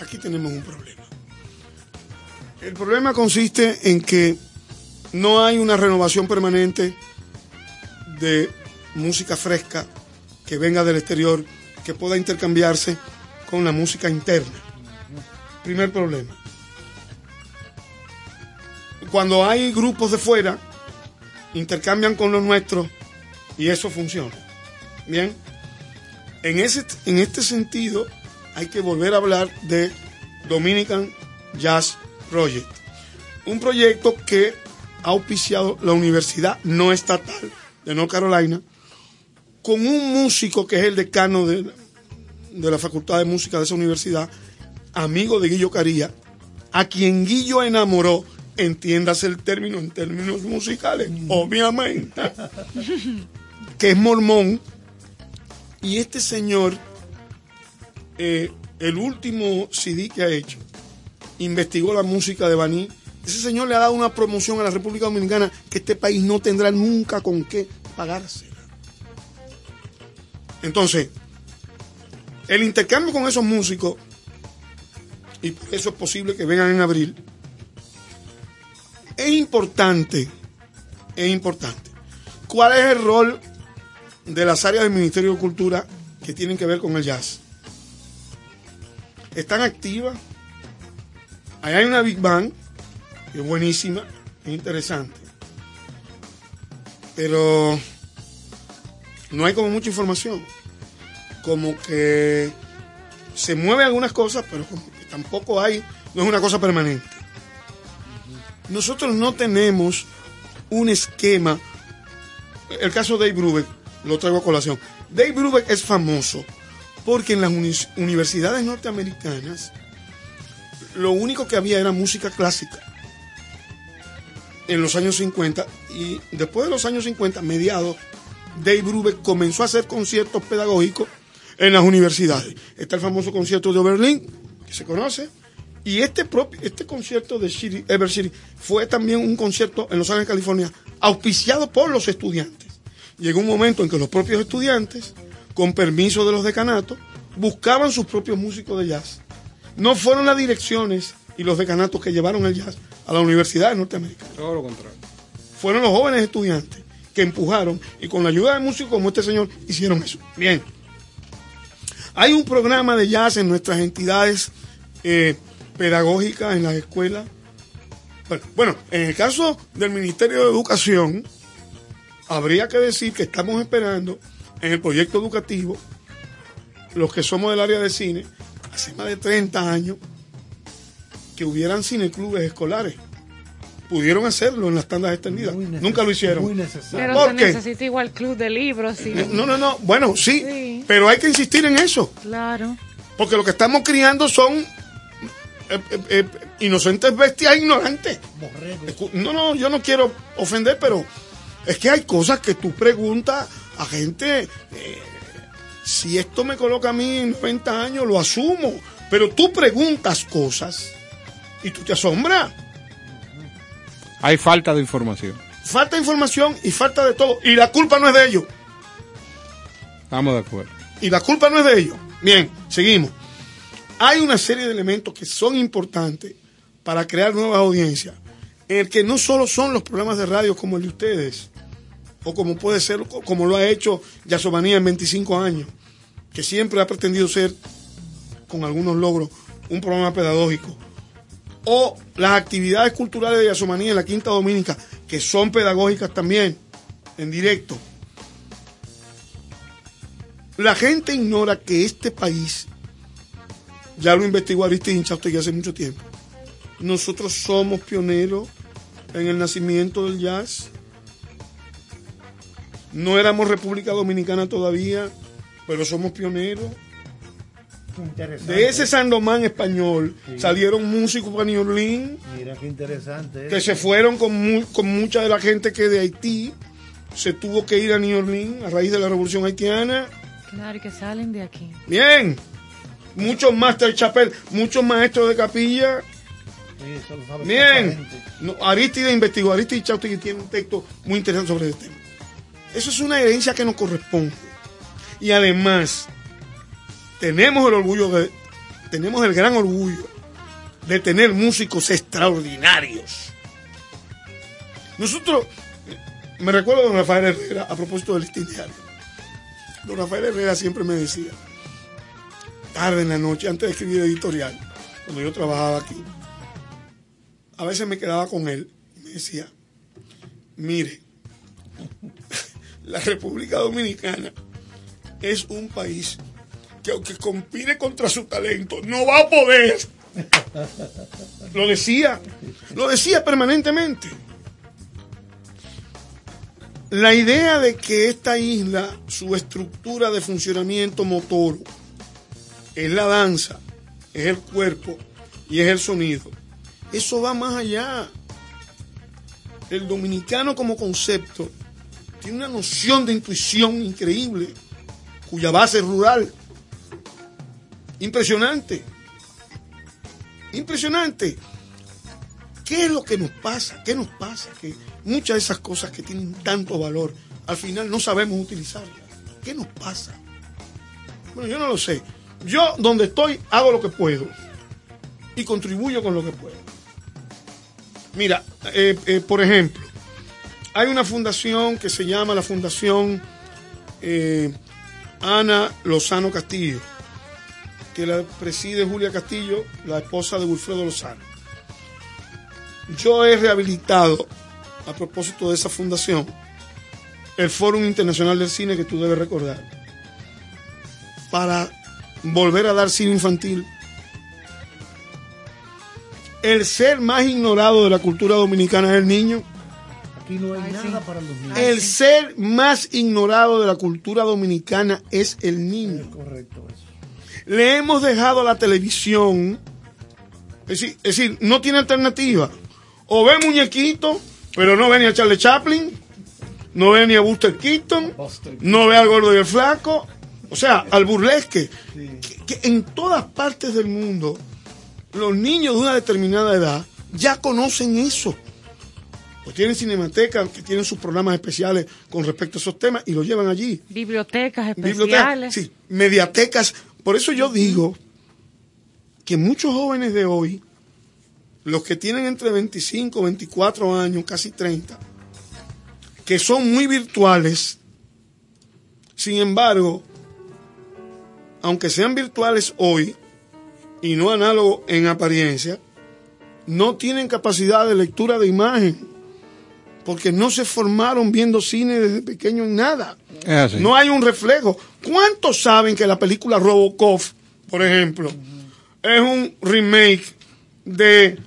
Aquí tenemos un problema. El problema consiste en que no hay una renovación permanente de música fresca que venga del exterior, que pueda intercambiarse con la música interna. Primer problema. Cuando hay grupos de fuera, intercambian con los nuestros y eso funciona. Bien. En, ese, en este sentido, hay que volver a hablar de Dominican Jazz Project. Un proyecto que ha auspiciado la Universidad No Estatal de North Carolina con un músico que es el decano de, de la Facultad de Música de esa universidad, amigo de Guillo Caría, a quien Guillo enamoró, entiéndase el término en términos musicales, obviamente, que es mormón. Y este señor, eh, el último CD que ha hecho, investigó la música de Baní. Ese señor le ha dado una promoción a la República Dominicana que este país no tendrá nunca con qué pagársela. Entonces, el intercambio con esos músicos, y por eso es posible que vengan en abril, es importante, es importante. ¿Cuál es el rol de las áreas del Ministerio de Cultura que tienen que ver con el jazz? Están activas. Ahí hay una Big Bang, que es buenísima, es interesante. Pero no hay como mucha información. Como que se mueven algunas cosas, pero como que tampoco hay, no es una cosa permanente. Nosotros no tenemos un esquema. El caso de Dave Brubeck, lo traigo a colación. Dave Brubeck es famoso porque en las uni- universidades norteamericanas lo único que había era música clásica en los años 50 y después de los años 50, mediados, Dave Brubeck comenzó a hacer conciertos pedagógicos en las universidades. Está el famoso concierto de Oberlin, que se conoce, y este propio, este concierto de Shiri, Ever Shiri fue también un concierto en Los Ángeles, California, auspiciado por los estudiantes. Llegó un momento en que los propios estudiantes, con permiso de los decanatos, buscaban sus propios músicos de jazz. No fueron las direcciones y los decanatos que llevaron el jazz a la universidad norteamericana. Todo lo contrario. Fueron los jóvenes estudiantes que empujaron y con la ayuda de músicos como este señor hicieron eso. Bien. Hay un programa de jazz en nuestras entidades eh, pedagógicas, en las escuelas. Bueno, bueno, en el caso del Ministerio de Educación, habría que decir que estamos esperando en el proyecto educativo, los que somos del área de cine, hace más de 30 años, que hubieran cineclubes escolares. Pudieron hacerlo en las tandas extendidas. Nunca lo hicieron. Muy necesario. Pero ¿Por se necesita igual club de libros, sí. No, no, no. Bueno, sí, Sí. pero hay que insistir en eso. Claro. Porque lo que estamos criando son eh, eh, eh, inocentes bestias ignorantes. No, no, yo no quiero ofender, pero es que hay cosas que tú preguntas a gente. eh, si esto me coloca a mí en 90 años, lo asumo. Pero tú preguntas cosas y tú te asombras. Hay falta de información. Falta información y falta de todo. Y la culpa no es de ellos. Estamos de acuerdo. y la culpa no es de ellos. Bien, seguimos. Hay una serie de elementos que son importantes para crear nuevas audiencias. en el que no solo son los programas de radio como el de ustedes, o como puede ser, como lo ha hecho Yasomanía en 25 años, que siempre ha pretendido ser, con algunos logros, un programa pedagógico, o las actividades culturales de Yasomanía en la Quinta Dominica, que son pedagógicas también, en directo. La gente ignora que este país, ya lo investigó Aristide Inchautegui hace mucho tiempo, nosotros somos pioneros en el nacimiento del jazz. No éramos República Dominicana todavía, pero somos pioneros. De ese Sandomán español Sí. salieron músicos para New Orleans Mira qué interesante. ¿eh? que se fueron con, con mucha de la gente que de Haití se tuvo que ir a New Orleans a raíz de la revolución haitiana. Claro, que salen de aquí. Bien, muchos master chapel, muchos maestros de capilla. Sí, Bien, no, Aristide investigó, Aristide Chautegui tiene un texto muy interesante sobre este tema. Eso es una herencia que nos corresponde. Y además, tenemos el orgullo de, tenemos el gran orgullo de tener músicos extraordinarios. Nosotros, me recuerdo de don Rafael Herrera a propósito del listín diario. Don Rafael Herrera siempre me decía, tarde en la noche, antes de escribir editorial, cuando yo trabajaba aquí, a veces me quedaba con él y me decía, mire, la República Dominicana es un país que aunque compite contra su talento, no va a poder. Lo decía, lo decía permanentemente. La idea de que esta isla, su estructura de funcionamiento motor, es la danza, es el cuerpo y es el sonido, eso va más allá. El dominicano como concepto tiene una noción de intuición increíble, cuya base es rural. Impresionante. Impresionante. ¿Qué es lo que nos pasa? ¿Qué nos pasa? Que muchas de esas cosas que tienen tanto valor, al final no sabemos utilizarlas. ¿Qué nos pasa? Bueno, yo no lo sé. Yo donde estoy hago lo que puedo y contribuyo con lo que puedo. Mira, eh, eh, por ejemplo, hay una fundación que se llama la Fundación eh, Ana Lozano Castillo, que la preside Julia Castillo, la esposa de Wilfredo Lozano. Yo he rehabilitado, a propósito de esa fundación, el Fórum Internacional del Cine que tú debes recordar, para volver a dar cine infantil. El ser más ignorado de la cultura dominicana es el niño. Aquí no hay nada para los niños. El ser más ignorado de la cultura dominicana es el niño. Correcto eso. Le hemos dejado a la televisión, es decir, es decir, no tiene alternativa. O ve muñequito, pero no ve ni a Charlie Chaplin, no ve ni a Buster Keaton, no ve al gordo y el flaco, o sea, al burlesque. Que, que en todas partes del mundo, los niños de una determinada edad ya conocen eso. Pues tienen cinematecas que tienen sus programas especiales con respecto a esos temas y los llevan allí. Bibliotecas Bibliotecas, especiales. sí, mediatecas. Por eso yo digo que muchos jóvenes de hoy, los que tienen entre 25, 24 años, casi 30, que son muy virtuales, sin embargo, aunque sean virtuales hoy y no análogos en apariencia, no tienen capacidad de lectura de imagen, porque no se formaron viendo cine desde pequeño en nada. Así. No hay un reflejo. ¿Cuántos saben que la película Robocop, por ejemplo, es un remake de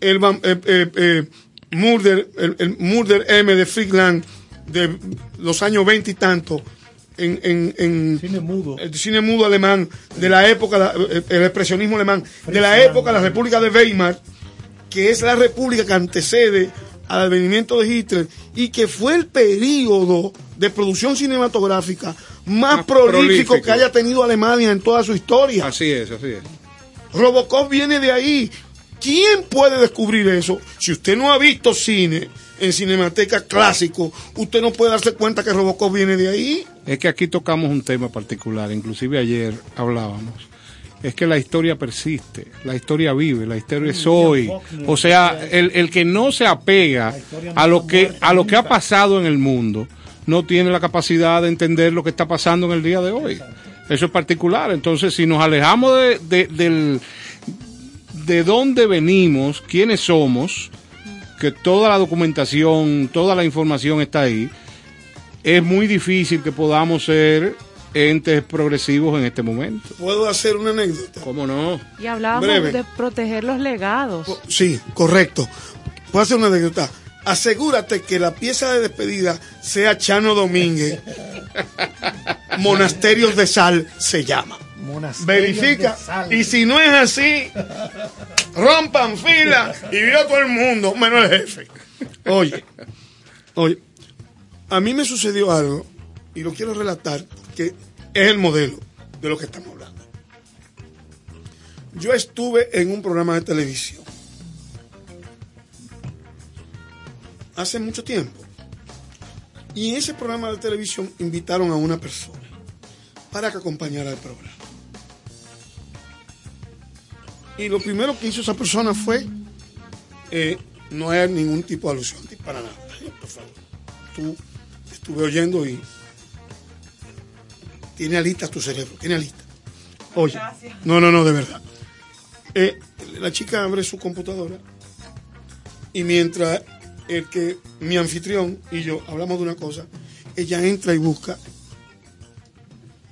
el, eh, eh, eh, Murder, el, el Murder M de Friedland de los años 20 y tanto en, en, en Cine mudo. el cine mudo alemán de la época, eh, el expresionismo alemán, de la época de la República de Weimar, que es la república que antecede al advenimiento de Hitler y que fue el periodo de producción cinematográfica más, Más prolífico, prolífico. que haya tenido Alemania en toda su historia. Así es, así es. Robocop viene de ahí. ¿Quién puede descubrir eso? Si usted no ha visto cine en Cinemateca clásico, usted no puede darse cuenta que Robocop viene de ahí. Es que aquí tocamos un tema particular, inclusive ayer hablábamos, es que la historia persiste, la historia vive, la historia es hoy. O sea, el, el que no se apega a lo que a lo que ha pasado en el mundo no tiene la capacidad de entender lo que está pasando en el día de hoy. Eso es particular. Entonces, si nos alejamos de, de, del, de dónde venimos, quiénes somos, que toda la documentación, toda la información está ahí, es muy difícil que podamos ser entes progresivos en este momento. ¿Puedo hacer una anécdota? ¿Cómo no? Y hablábamos Breve. de proteger los legados. Sí, correcto. Puedo hacer una anécdota. Asegúrate que la pieza de despedida sea Chano Domínguez. Monasterios de Sal se llama. Verifica. Y si no es así, rompan fila y vio todo el mundo, menos el jefe. Oye, oye, a mí me sucedió algo y lo quiero relatar que es el modelo de lo que estamos hablando. Yo estuve en un programa de televisión hace mucho tiempo y en ese programa de televisión invitaron a una persona para que acompañara el programa. Y lo primero que hizo esa persona fue eh, no es ningún tipo de alusión para nada. Por favor, tú estuve oyendo y tiene alitas tu cerebro, tiene alitas. Oye, no, no, no, de verdad. Eh, la chica abre su computadora y mientras el que mi anfitrión y yo hablamos de una cosa, ella entra y busca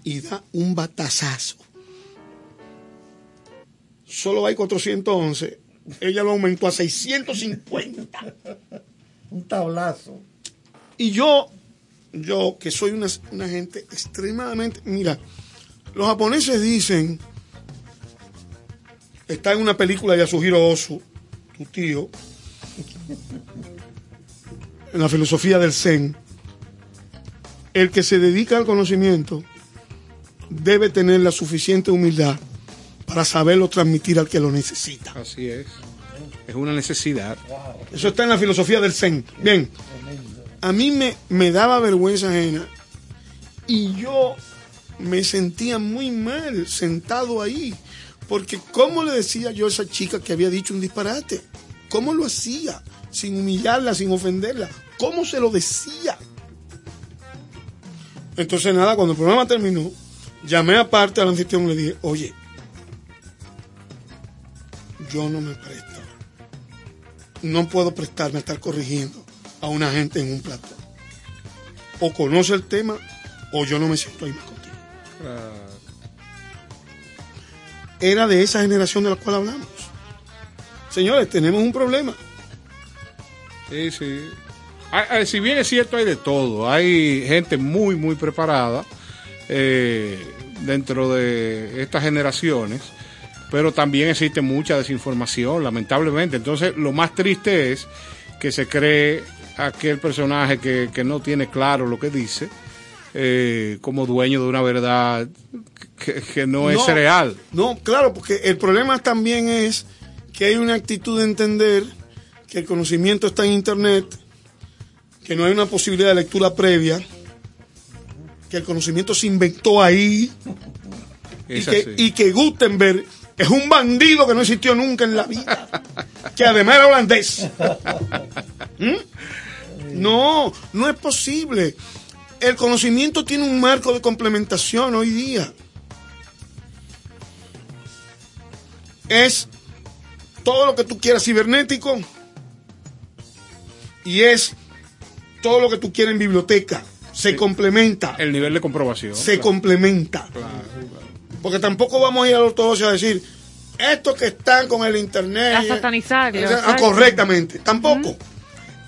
y da un batazazo. Solo hay 411, ella lo aumentó a 650. Un tablazo. Y yo, yo que soy una, una gente extremadamente... Mira, los japoneses dicen, está en una película de Yasuhiro Ozu, tu tío, en la filosofía del Zen, el que se dedica al conocimiento debe tener la suficiente humildad para saberlo transmitir al que lo necesita. Así es. Es una necesidad. Eso está en la filosofía del Zen. Bien, a mí me, me daba vergüenza ajena y yo me sentía muy mal sentado ahí. Porque ¿cómo le decía yo a esa chica que había dicho un disparate? ¿Cómo lo hacía? Sin humillarla, sin ofenderla. ¿Cómo se lo decía? Entonces nada, cuando el programa terminó, llamé aparte al anfitrión y le dije, oye, yo no me presto. No puedo prestarme a estar corrigiendo a una gente en un plato. O conoce el tema o yo no me siento ahí más contigo. Era de esa generación de la cual hablamos. Señores, tenemos un problema. Sí, sí. Hay- hay- si bien es cierto, hay de todo. Hay gente muy, muy preparada eh, dentro de estas generaciones, pero también existe mucha desinformación, lamentablemente. Entonces, lo más triste es que se cree aquel personaje que, que no tiene claro lo que dice eh, como dueño de una verdad que, que no, es real. No, claro, porque el problema también es que hay una actitud de entender que el conocimiento está en Internet, que no hay una posibilidad de lectura previa, que el conocimiento se inventó ahí y que, y que Gutenberg es un bandido que no existió nunca en la vida, que además era holandés. ¿Mm? No, no es posible. El conocimiento tiene un marco de complementación hoy día. Es todo lo que tú quieras cibernético y es todo lo que tú quieras en biblioteca. Se complementa. El nivel de comprobación. Se claro. complementa. Porque tampoco vamos a ir a la ortodoxia a decir, estos que están con el internet. A satanizarlo, Ah, correctamente. Tampoco.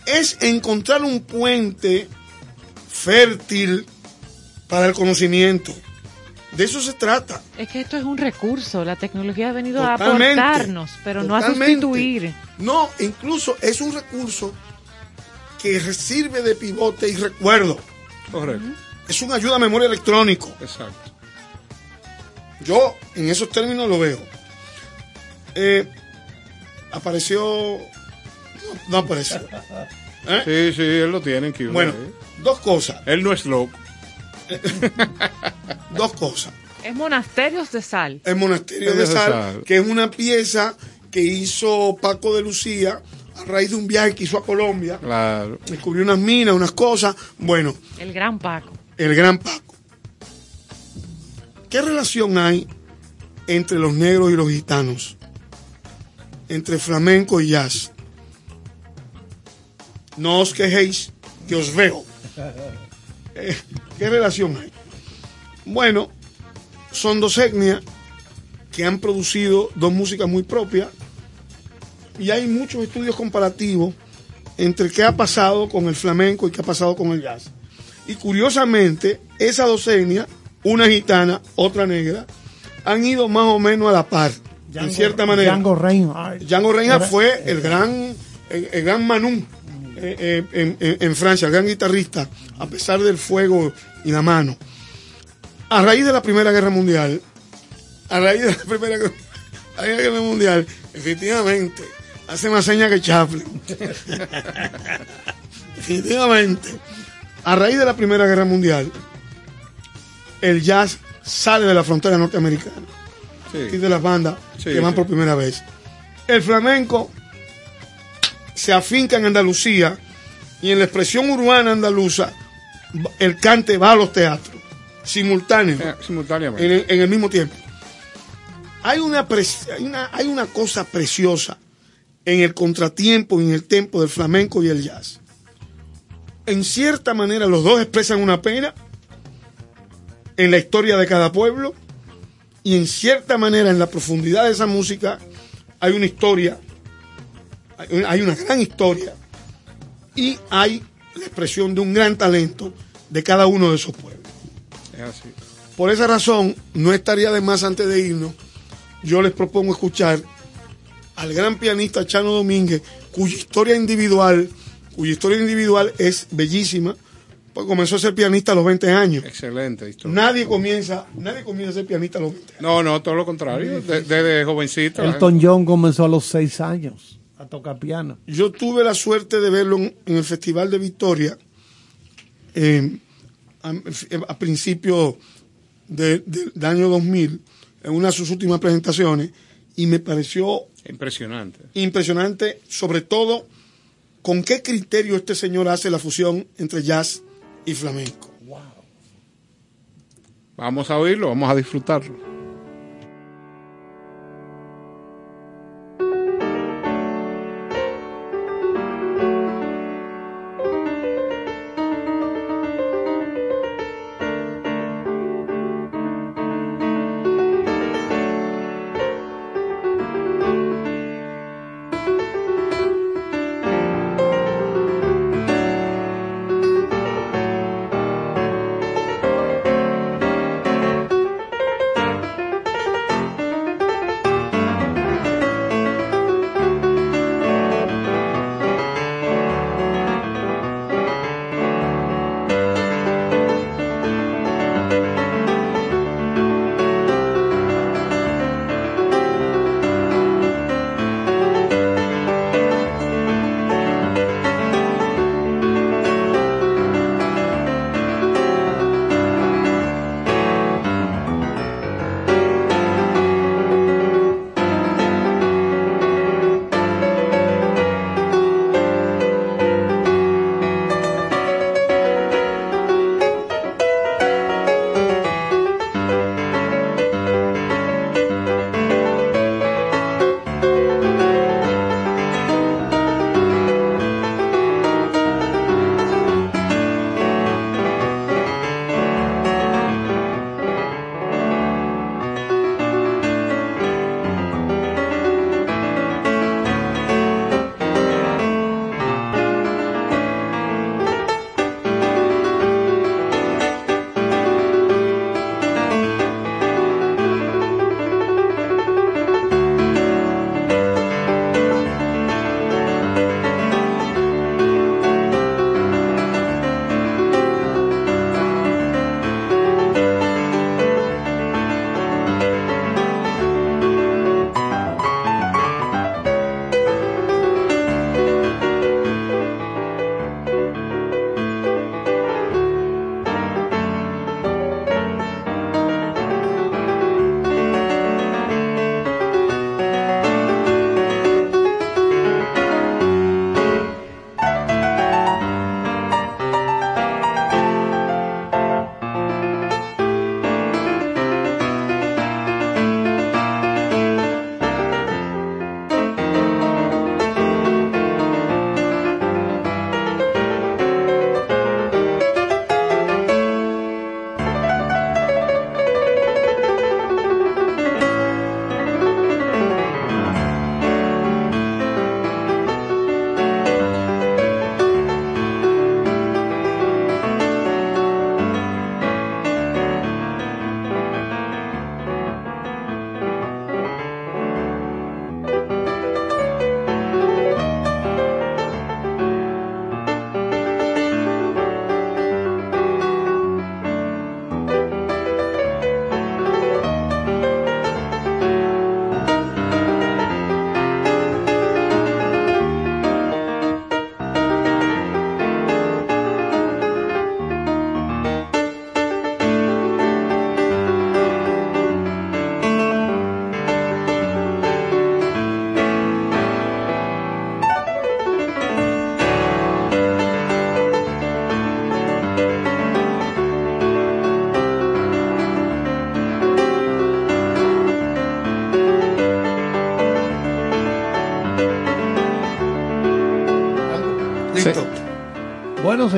Es encontrar un puente fértil para el conocimiento. De eso se trata. Es que esto es un recurso. La tecnología ha venido a aportarnos, pero no a sustituir. No, incluso es un recurso que sirve de pivote y recuerdo. Correcto. Es una ayuda a memoria electrónico. Exacto. Yo en esos términos lo veo. Eh, apareció. No, no apareció. ¿Eh? Sí, sí, él lo tiene. que Bueno, dos cosas. Él no es loco. Dos cosas. Es Monasterios de Sal. El Monasterio de Monasterio de Sal, Sal. que es una pieza que hizo Paco de Lucía a raíz de un viaje que hizo a Colombia. Claro. Descubrió unas minas, unas cosas. Bueno, El gran Paco. el gran Paco. ¿Qué relación hay entre los negros y los gitanos? Entre flamenco y jazz. No os quejéis, que os veo. Eh, ¿Qué relación hay? Bueno, son dos etnias que han producido dos músicas muy propias y hay muchos estudios comparativos entre qué ha pasado con el flamenco y qué ha pasado con el jazz. Y curiosamente, esas dos etnias, una gitana, otra negra, han ido más o menos a la par, en cierta manera. Django Reinhardt. Django Reinhardt Era- fue el gran, el, el gran Manú eh, eh, en, Francia, el gran guitarrista, a pesar del fuego y la mano. A raíz de la Primera Guerra Mundial, a raíz de la Primera Guerra, la Mundial, efectivamente, hace más señas que Chaplin. efectivamente, a raíz de la Primera Guerra Mundial, el jazz sale de la frontera norteamericana y de las bandas Sí, que van sí. por primera vez. El flamenco se afinca en Andalucía y en la expresión urbana andaluza el cante va a los teatros simultáneo Eh, simultáneamente. en el, en el mismo tiempo. Hay una, hay, una, hay una cosa preciosa en el contratiempo y en el tempo del flamenco y el jazz. En cierta manera los dos expresan una pena en la historia de cada pueblo y en cierta manera en la profundidad de esa música hay una historia, hay una- gran historia y hay la expresión de un gran talento de cada uno de esos pueblos. Es así. Por esa razón, no estaría de más antes de irnos, yo les propongo escuchar al gran pianista Chano Domínguez, cuya historia individual, cuya historia individual es bellísima, pues comenzó a ser pianista a los 20 años. Excelente historia. Nadie comienza, nadie comienza a ser pianista a los 20 No, no, todo lo contrario. De- Desde jovencito. ¿eh? Elton John comenzó a los seis años a tocar piano. Yo tuve la suerte de verlo en, en el Festival de Victoria eh, a, a principios de- de- del año 2000, en una de sus últimas presentaciones, y me pareció Impresionante. impresionante, sobre todo con qué criterio este señor hace la fusión entre jazz y flamenco. Vamos a oírlo, vamos a disfrutarlo.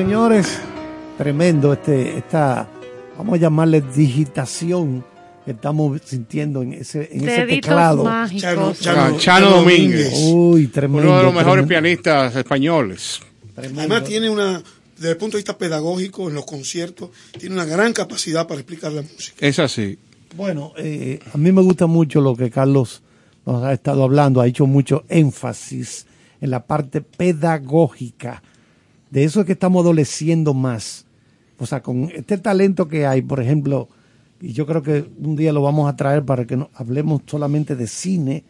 Señores, tremendo este, esta, vamos a llamarle digitación que estamos sintiendo en ese, en ese teclado. Chano, Chano, Chano Domínguez. Uy, tremendo. Uno de los mejores tremendo. pianistas españoles. Además tiene una, desde el punto de vista pedagógico, en los conciertos, tiene una gran capacidad para explicar la música. Es así. Bueno, eh, a mí me gusta mucho lo que Carlos nos ha estado hablando, ha hecho mucho énfasis en la parte pedagógica. De eso es que estamos adoleciendo más. O sea, con este talento que hay, por ejemplo, y yo creo que un día lo vamos a traer para que no, hablemos solamente de cine,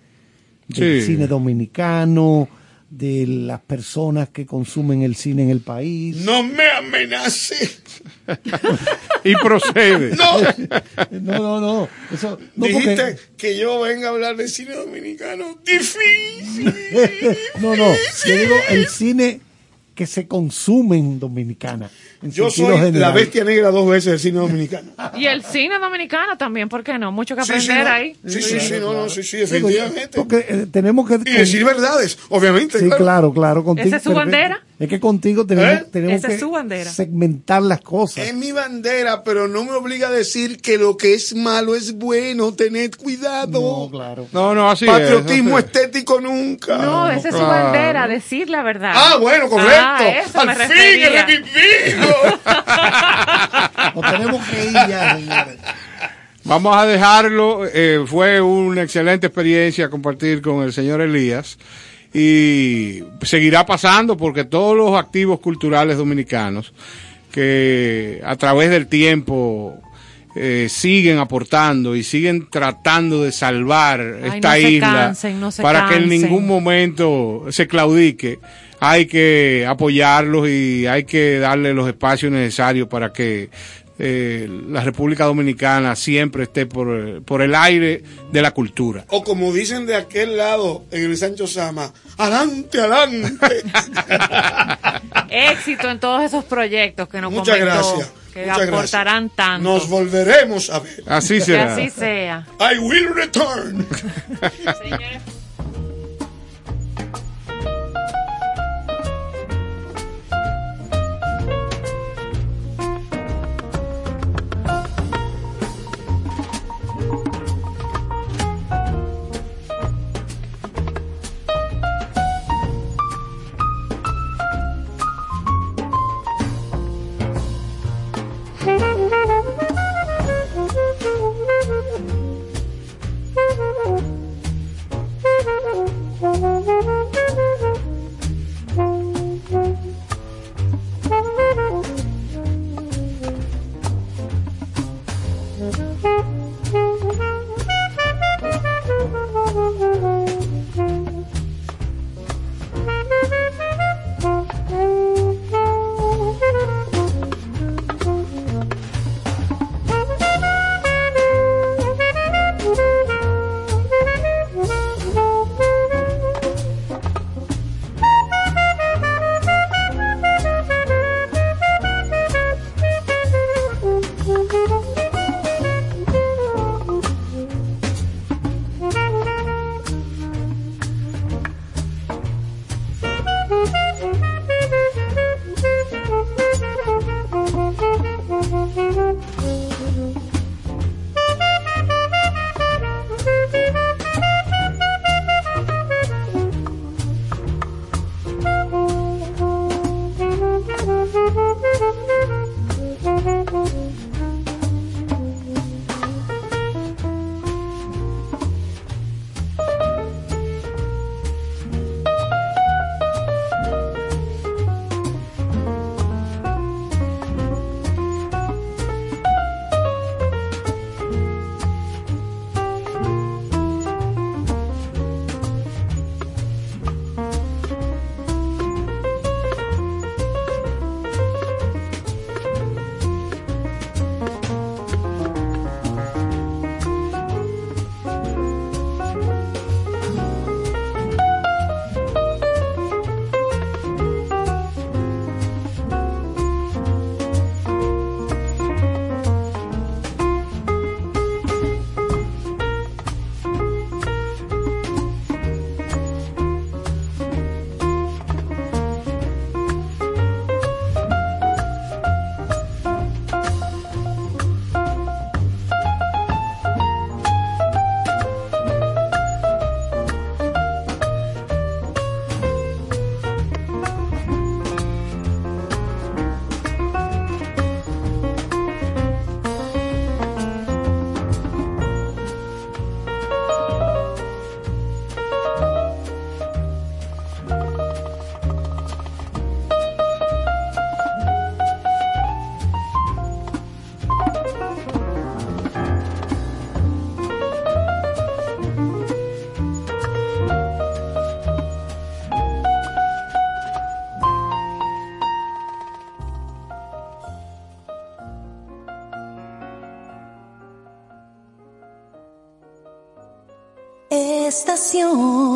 del Sí. cine dominicano, de las personas que consumen el cine en el país. No me amenace. Y procede. No. No, no, no. Eso, no Dijiste porque- que yo venga a hablar de cine dominicano. Difícil. no, no. Yo digo el cine que se consume en Dominicana. en Yo soy la bestia negra dos veces del cine dominicano. Y el cine dominicano también, ¿por qué no? Mucho que aprender sí, no. ahí. Sí, sí, sí, no, no, sí, sí, definitivamente. Porque eh, tenemos que... Y decir verdades, obviamente. Sí, claro, claro. Contigo, ¿Esa es su bandera? Es que contigo tenemos, ¿Eh? tenemos Esa que es su bandera. segmentar las cosas. Es mi bandera, pero no me obliga a decir que lo que es malo es bueno. Tened cuidado. No, claro. No, no, así Patriotismo es. así estético nunca. No, esa es su claro. bandera, decir la verdad. Ah, bueno, correcto. Ah, eso me Al fin refería. he revivido. Nos tenemos que ir ya, señores. Vamos a dejarlo. eh, fue una excelente experiencia compartir con el señor Elías. Y seguirá pasando porque todos los activos culturales dominicanos que a través del tiempo eh, siguen aportando y siguen tratando de salvar Ay, esta no isla cansen, no se para que en ningún momento se claudique. Hay que apoyarlos y hay que darle los espacios necesarios para que eh, la República Dominicana siempre esté por, por el aire de la cultura. O como dicen de aquel lado en el Sancho Sama, adelante, adelante. Éxito en todos esos proyectos que nos Muchas comentó, gracias. que muchas aportarán gracias. tanto. Nos volveremos a ver. Así que será. así sea. I will return. Estación